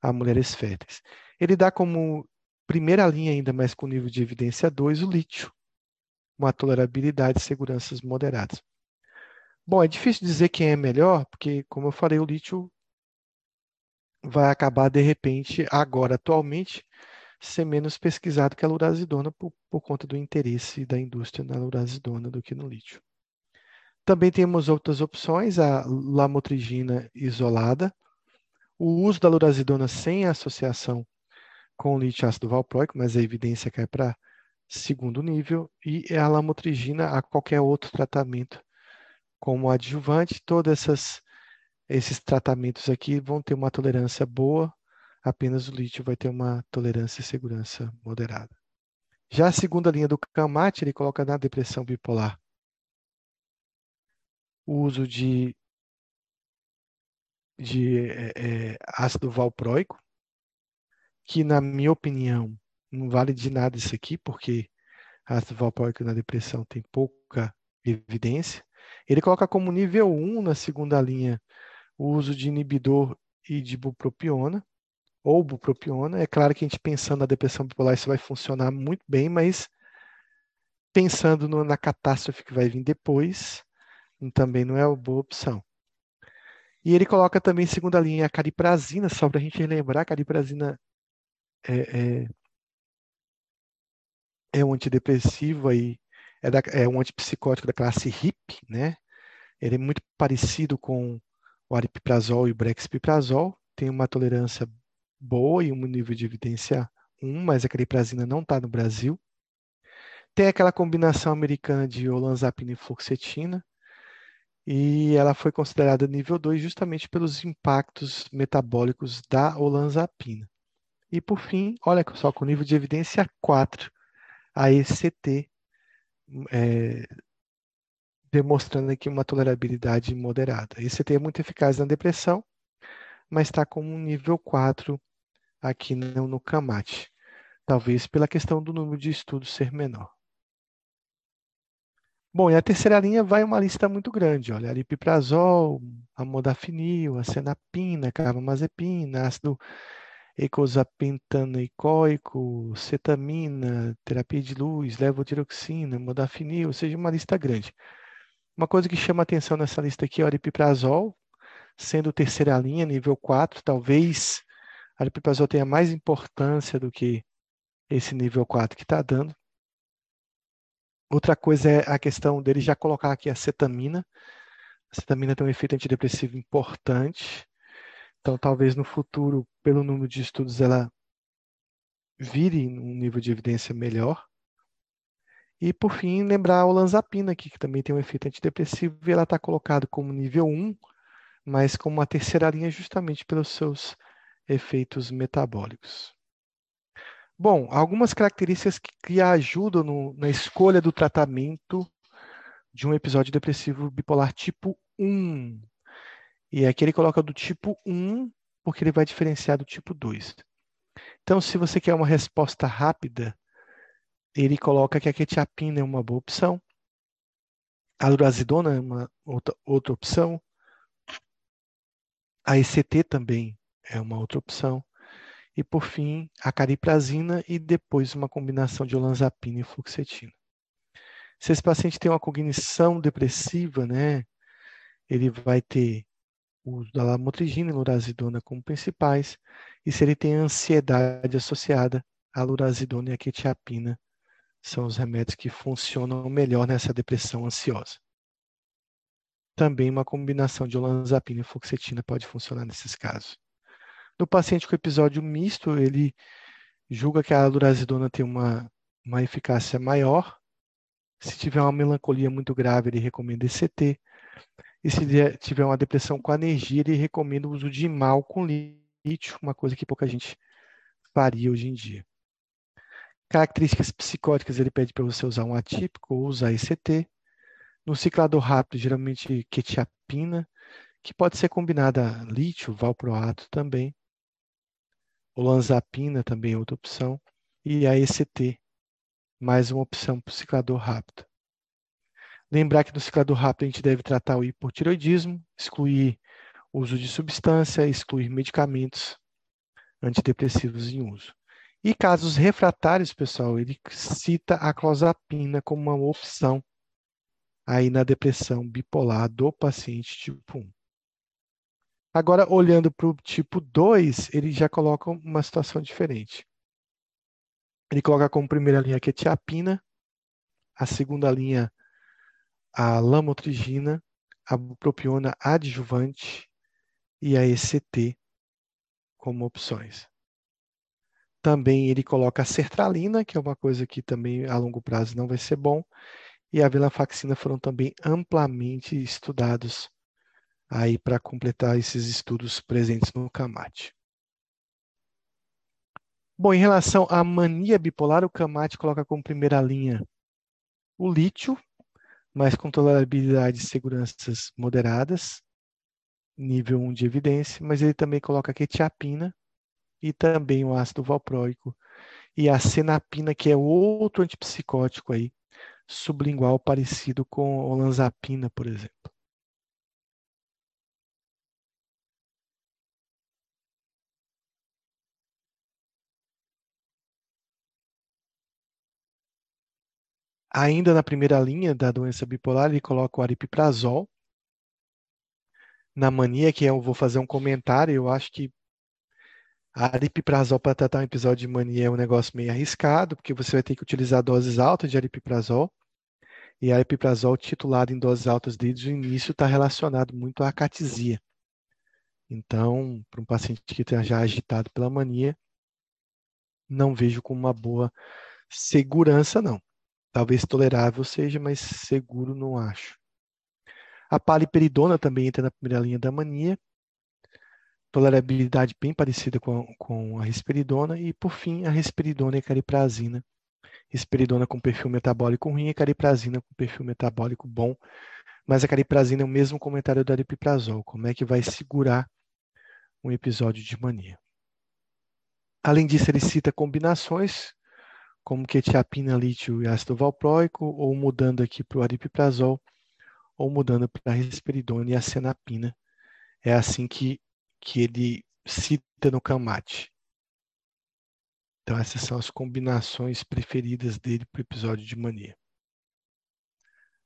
a mulheres férteis. Ele dá como primeira linha ainda, mas com nível de evidência 2, o lítio, uma tolerabilidade e seguranças moderadas. Bom, é difícil dizer quem é melhor, porque, como eu falei, o lítio vai acabar, de repente, agora, atualmente, ser menos pesquisado que a lurazidona por, por conta do interesse da indústria na lurazidona do que no lítio. Também temos outras opções, a lamotrigina isolada, o uso da lurazidona sem associação com o lítio ácido valproico, mas a evidência cai para segundo nível, e a lamotrigina a qualquer outro tratamento como adjuvante. Todos esses tratamentos aqui vão ter uma tolerância boa, apenas o lítio vai ter uma tolerância e segurança moderada. Já a segunda linha do CAMAT, ele coloca na depressão bipolar o uso de de é, é, ácido valproico, que na minha opinião não vale de nada isso aqui, porque ácido valproico na depressão tem pouca evidência. Ele coloca como nível 1 na segunda linha o uso de inibidor e de bupropiona, ou bupropiona. É claro que a gente pensando na depressão bipolar isso vai funcionar muito bem, mas pensando no, na catástrofe que vai vir depois, também não é uma boa opção. E ele coloca também em segunda linha a cariprazina, só para a gente relembrar, a cariprazina é, é, é um antidepressivo aí, é, da, é, um antipsicótico da classe HIP, né? Ele é muito parecido com o aripiprazol e o brexpiprazol, tem uma tolerância boa e um nível de evidência 1, mas a cariprazina não está no Brasil. Tem aquela combinação americana de olanzapina e fluoxetina, e ela foi considerada nível 2 justamente pelos impactos metabólicos da olanzapina. E por fim, olha só, com nível de evidência 4, a ECT, é, demonstrando aqui uma tolerabilidade moderada. A ECT é muito eficaz na depressão, mas está com um nível 4 aqui no, no CAMAT, talvez pela questão do número de estudos ser menor. Bom, e a terceira linha vai uma lista muito grande, olha, aripiprazol, amodafenil, acenapina, carbamazepina, ácido eicosapentanoicoico, cetamina, terapia de luz, levotiroxina, modafinil, ou seja, uma lista grande. Uma coisa que chama atenção nessa lista aqui é o aripiprazol, sendo terceira linha, nível 4, talvez a aripiprazol tenha mais importância do que esse nível 4 que está dando. Outra coisa é a questão dele já colocar aqui a cetamina. A cetamina tem um efeito antidepressivo importante. Então, talvez no futuro, pelo número de estudos, ela vire um nível de evidência melhor. E, por fim, lembrar a olanzapina aqui, que também tem um efeito antidepressivo, e ela está colocada como nível 1, mas como uma terceira linha justamente pelos seus efeitos metabólicos. Bom, algumas características que, que ajudam no, na escolha do tratamento de um episódio depressivo bipolar tipo 1. E aqui ele coloca do tipo 1, porque ele vai diferenciar do tipo 2. Então, se você quer uma resposta rápida, ele coloca que a quetiapina é uma boa opção, a lurazidona é uma outra, outra opção, a ECT também é uma outra opção, e por fim a cariprazina e depois uma combinação de olanzapina e fluoxetina. Se esse paciente tem uma cognição depressiva, né, ele vai ter o uso da lamotrigina e lurazidona como principais, e se ele tem ansiedade associada, a lurazidona e a quetiapina são os remédios que funcionam melhor nessa depressão ansiosa. Também uma combinação de olanzapina e fluoxetina pode funcionar nesses casos. No paciente com episódio misto, ele julga que a lurazidona tem uma, uma eficácia maior. Se tiver uma melancolia muito grave, ele recomenda ECT. E se tiver uma depressão com anergia, ele recomenda o uso de mal com lítio, uma coisa que pouca gente faria hoje em dia. Características psicóticas, ele pede para você usar um atípico ou usar ICT. No ciclador rápido, geralmente quetiapina, que pode ser combinada a lítio, valproato também. Olanzapina também é outra opção. E a ECT, mais uma opção para o ciclador rápido. Lembrar que no ciclador rápido a gente deve tratar o hipotiroidismo, excluir uso de substância, excluir medicamentos antidepressivos em uso. E casos refratários, pessoal, ele cita a clozapina como uma opção aí na depressão bipolar do paciente tipo 1. Agora, olhando para o tipo 2, ele já coloca uma situação diferente. Ele coloca como primeira linha a quetiapina, a segunda linha a lamotrigina, a bupropiona adjuvante e a ECT como opções. Também ele coloca a sertralina, que é uma coisa que também a longo prazo não vai ser bom, e a venlafaxina foram também amplamente estudados aí para completar esses estudos presentes no CAMAT. Bom, em relação à mania bipolar, o CAMAT coloca como primeira linha o lítio, mas com tolerabilidade e seguranças moderadas, nível 1 de evidência, mas ele também coloca a quetiapina, e também o ácido valproico e a senapina, que é outro antipsicótico aí, sublingual parecido com olanzapina, por exemplo. Ainda na primeira linha da doença bipolar, ele coloca o aripiprazol. Na mania, que eu vou fazer um comentário, eu acho que a aripiprazol para tratar um episódio de mania é um negócio meio arriscado, porque você vai ter que utilizar doses altas de aripiprazol. E a aripiprazol titulado em doses altas desde o início está relacionado muito à acatisia. Então, para um paciente que está já agitado pela mania, não vejo como uma boa segurança, não. Talvez tolerável seja, mas seguro não acho. A paliperidona também entra na primeira linha da mania, tolerabilidade bem parecida com, com a risperidona e, por fim, a risperidona e a cariprazina. Risperidona com perfil metabólico ruim e cariprazina com perfil metabólico bom. Mas a cariprazina é o mesmo comentário do aripiprazol. Como é que vai segurar um episódio de mania? Além disso, ele cita combinações, como quetiapina, lítio e ácido valproico, ou mudando aqui para o aripiprazol, ou mudando para a risperidona e a senapina. É assim que que ele cita no Kamate. Então, essas são as combinações preferidas dele para o episódio de mania.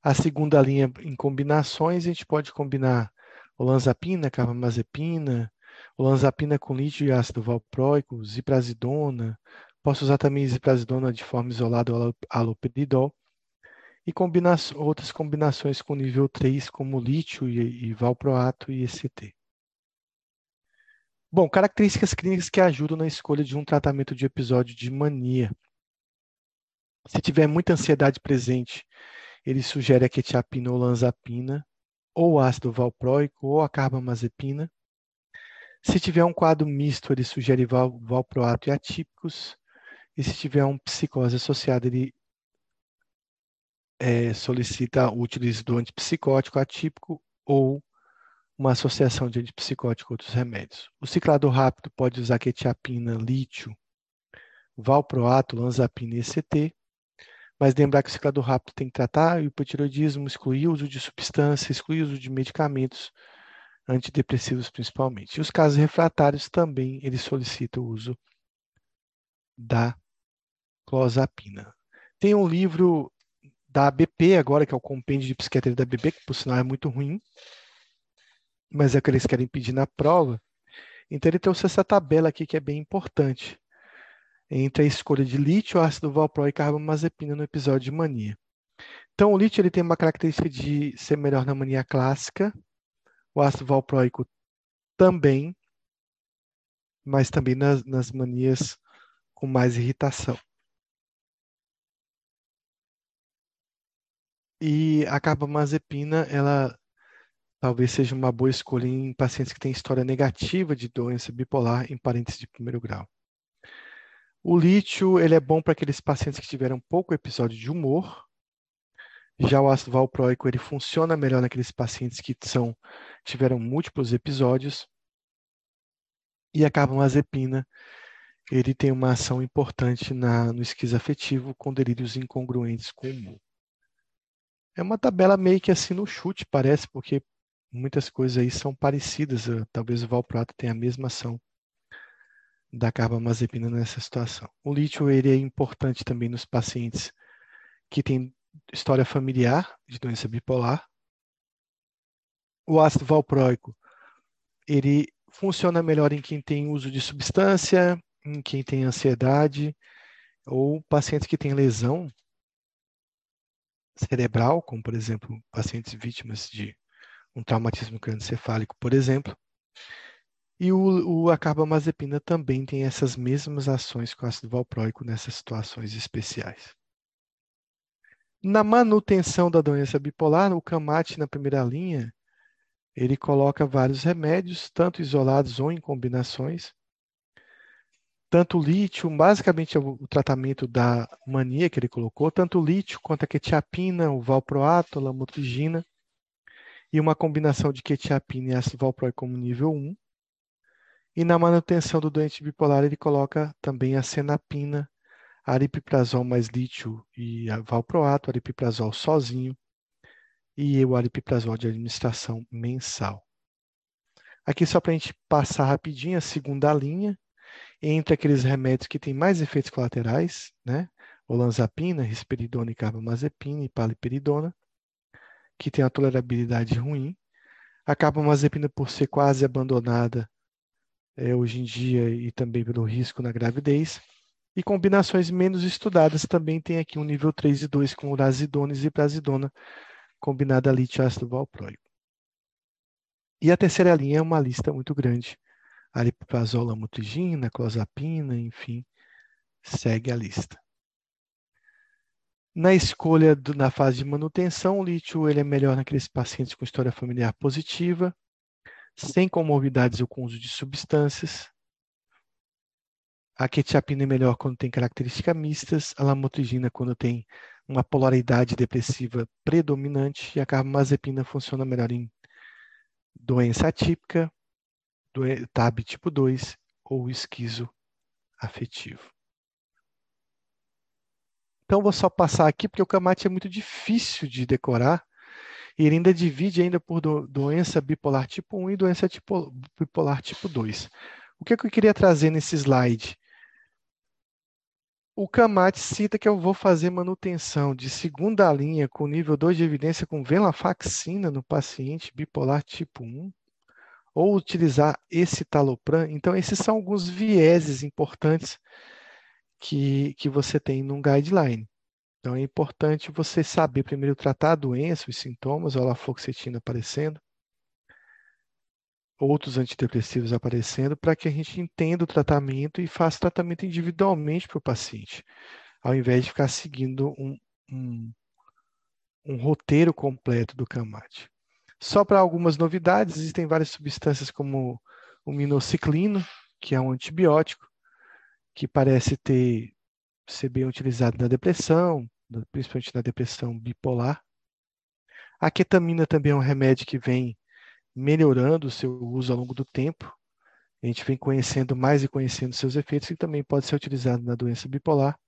A segunda linha em combinações, a gente pode combinar olanzapina, carbamazepina, olanzapina com lítio e ácido valproico, ziprazidona. Posso usar também ziprazidona de forma isolada ou aloperidol. E combina outras combinações com nível 3, como lítio e, e valproato e ECT. Bom, características clínicas que ajudam na escolha de um tratamento de episódio de mania. Se tiver muita ansiedade presente, ele sugere a quetiapina ou lanzapina, ou ácido valproico, ou a carbamazepina. Se tiver um quadro misto, ele sugere val, valproato e atípicos. E se tiver um psicose associada, ele é, solicita o utilizo do antipsicótico atípico ou uma associação de antipsicótico com outros remédios. O ciclador rápido pode usar quetiapina, lítio, valproato, lanzapina e ECT, mas lembrar que o ciclador rápido tem que tratar o hipotiroidismo, excluir o uso de substância, excluir o uso de medicamentos antidepressivos principalmente. E os casos refratários também ele solicita o uso da clozapina. Tem um livro da ABP agora, que é o Compêndio de Psiquiatria da ABP, que por sinal é muito ruim, mas é o que eles querem pedir na prova. Então ele trouxe essa tabela aqui que é bem importante entre a escolha de lítio, ácido valproico e carbamazepina no episódio de mania. Então o lítio ele tem uma característica de ser melhor na mania clássica, o ácido valproico também, mas também nas, nas manias com mais irritação. E a carbamazepina, ela talvez seja uma boa escolha em pacientes que têm história negativa de doença bipolar em parentes de primeiro grau. O lítio ele é bom para aqueles pacientes que tiveram pouco episódio de humor. Já o ácido valproico ele funciona melhor naqueles pacientes que são, tiveram múltiplos episódios. E a carbamazepina ele tem uma ação importante na, no esquizoafetivo com delírios incongruentes com o humor. É uma tabela meio que assim no chute, parece, porque muitas coisas aí são parecidas. Talvez o valproato tenha a mesma ação da carbamazepina nessa situação. O lítio ele é importante também nos pacientes que têm história familiar de doença bipolar. O ácido valproico ele funciona melhor em quem tem uso de substância, em quem tem ansiedade ou pacientes que têm lesão cerebral, como por exemplo pacientes vítimas de um traumatismo crânioencefálico, por exemplo. E o, o, a carbamazepina também tem essas mesmas ações com ácido valproico nessas situações especiais. Na manutenção da doença bipolar, o CAMAT na primeira linha, ele coloca vários remédios, tanto isolados ou em combinações. Tanto o lítio, basicamente é o, tratamento da mania que ele colocou, tanto o lítio quanto a quetiapina, o valproato, a lamotrigina, e uma combinação de quetiapina e ácido valproico como nível 1. E na manutenção do doente bipolar, ele coloca também a senapina, aripiprazol mais lítio e valproato, aripiprazol sozinho e o aripiprazol de administração mensal. Aqui só para a gente passar rapidinho a segunda linha, entre aqueles remédios que têm mais efeitos colaterais, né? Olanzapina, risperidona e carbamazepina e paliperidona, que tem a tolerabilidade ruim. A carbamazepina, por ser quase abandonada, é, hoje em dia e também pelo risco na gravidez. E combinações menos estudadas também tem aqui um nível 3 e 2 com urazidona e ziprazidona combinada a lítio ácido valproico. E a terceira linha é uma lista muito grande. Aripiprazol, lamotrigina, clozapina, enfim, segue a lista. Na escolha do, na fase de manutenção, o lítio ele é melhor naqueles pacientes com história familiar positiva, sem comorbidades ou com uso de substâncias. A quetiapina é melhor quando tem características mistas, a lamotrigina quando tem uma polaridade depressiva predominante e a carbamazepina funciona melhor em doença atípica, TAB tipo 2 ou esquizo afetivo. Então vou só passar aqui porque o CAMAT é muito difícil de decorar e ele ainda divide ainda por do, doença bipolar tipo 1 e doença tipo, bipolar tipo 2. O que, é que eu queria trazer nesse slide? O CAMAT cita que eu vou fazer manutenção de segunda linha com nível 2 de evidência com venlafaxina no paciente bipolar tipo 1, ou utilizar esse talopram. Então, esses são alguns vieses importantes que, que você tem num guideline. Então é importante você saber primeiro tratar a doença, os sintomas, a fluoxetina aparecendo, outros antidepressivos aparecendo, para que a gente entenda o tratamento e faça o tratamento individualmente para o paciente, ao invés de ficar seguindo um, um, um roteiro completo do CAMAT. Só para algumas novidades, existem várias substâncias como o minociclino, que é um antibiótico, que parece ter ser bem utilizado na depressão, principalmente na depressão bipolar. A ketamina também é um remédio que vem melhorando o seu uso ao longo do tempo. A gente vem conhecendo mais e conhecendo seus efeitos e também pode ser utilizado na doença bipolar.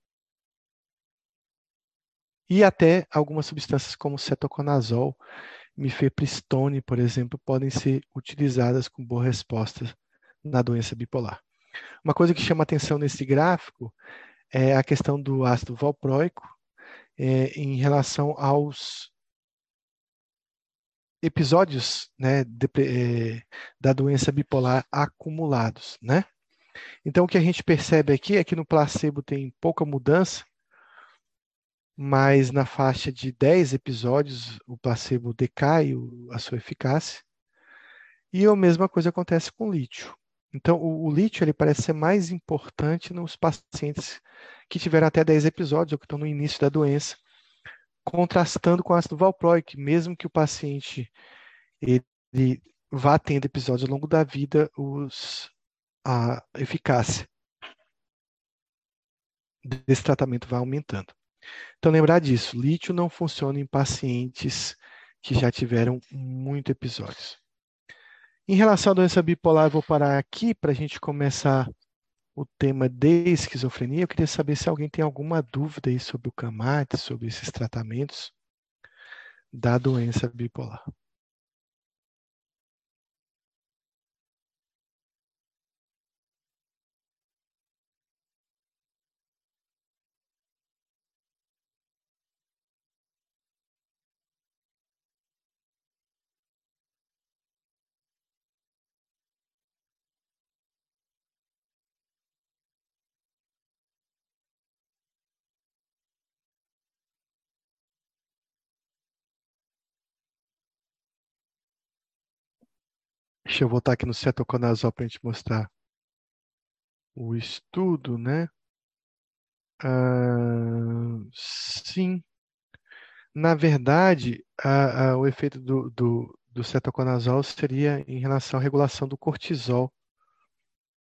E até algumas substâncias como cetoconazol, mifepristone, por exemplo, podem ser utilizadas com boa resposta na doença bipolar. Uma coisa que chama atenção nesse gráfico é a questão do ácido valproico é, em relação aos episódios né, de, é, da doença bipolar acumulados, né? Então, o que a gente percebe aqui é que no placebo tem pouca mudança, mas na faixa de 10 episódios o placebo decai a sua eficácia. E a mesma coisa acontece com o lítio. Então, o, o lítio ele parece ser mais importante nos pacientes que tiveram até 10 episódios ou que estão no início da doença, contrastando com o ácido valproico, mesmo que o paciente ele vá tendo episódios ao longo da vida, os, a eficácia desse tratamento vai aumentando. Então, lembrar disso: lítio não funciona em pacientes que já tiveram muito episódios. Em relação à doença bipolar, vou parar aqui para a gente começar o tema de esquizofrenia. Eu queria saber se alguém tem alguma dúvida aí sobre o CAMAT, sobre esses tratamentos da doença bipolar. Deixa eu voltar aqui no cetoconazol para a gente mostrar o estudo, né? Ah, sim. Na verdade, a, a, o efeito do, do, do cetoconazol seria em relação à regulação do cortisol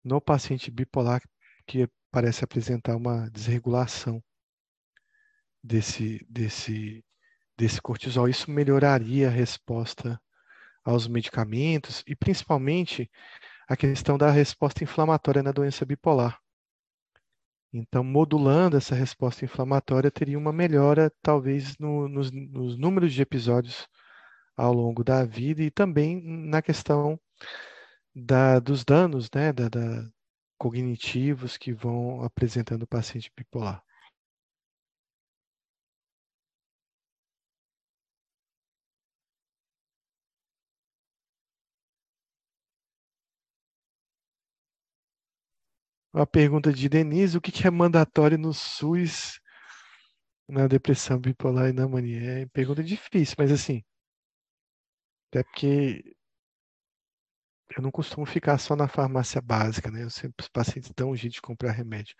no paciente bipolar que parece apresentar uma desregulação desse, desse, desse cortisol. Isso melhoraria a resposta aos medicamentos e principalmente a questão da resposta inflamatória na doença bipolar. Então, modulando essa resposta inflamatória, teria uma melhora, talvez, no, nos, nos números de episódios ao longo da vida e também na questão da, dos danos né, da, da, cognitivos que vão apresentando o paciente bipolar. Uma pergunta de Denise: o que é mandatório no SUS na depressão bipolar e na mania? É pergunta difícil, mas assim, até porque eu não costumo ficar só na farmácia básica, né? Eu sempre, os pacientes dão um jeito de comprar remédio.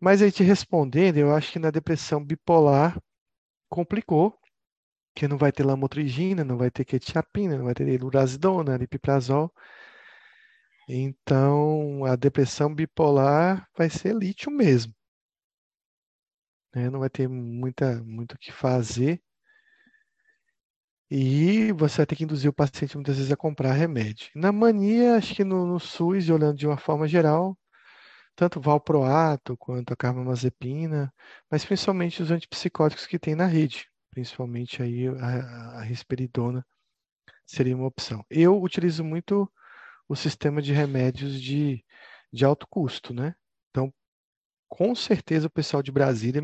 Mas aí te respondendo, eu acho que na depressão bipolar complicou, que não vai ter lamotrigina, não vai ter quetiapina, não vai ter lurazidona, aripiprazol. Então, a depressão bipolar vai ser lítio mesmo. Né? Não vai ter muita, muito o que fazer. E você vai ter que induzir o paciente muitas vezes a comprar remédio. Na mania, acho que no, no SUS, olhando de uma forma geral, tanto valproato quanto a carbamazepina, mas principalmente os antipsicóticos que tem na rede, principalmente aí a, a risperidona seria uma opção. Eu utilizo muito o sistema de remédios de, de alto custo, né? Então, com certeza o pessoal de Brasília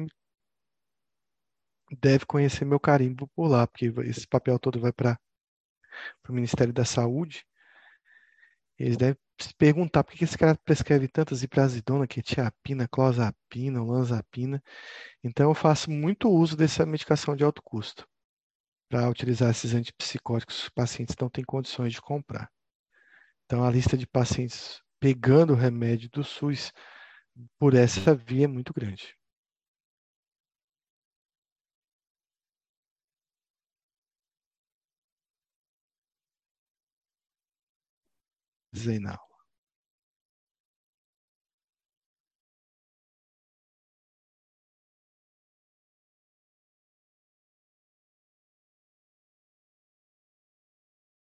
deve conhecer meu carimbo por lá, porque esse papel todo vai para o Ministério da Saúde. Eles devem se perguntar por que esse cara prescreve tantas iprasidona, quetiapina, clozapina, olanzapina. Então, eu faço muito uso dessa medicação de alto custo para utilizar esses antipsicóticos que os pacientes não têm condições de comprar. Então, a lista de pacientes pegando o remédio do SUS por essa via é muito grande. Zeinal.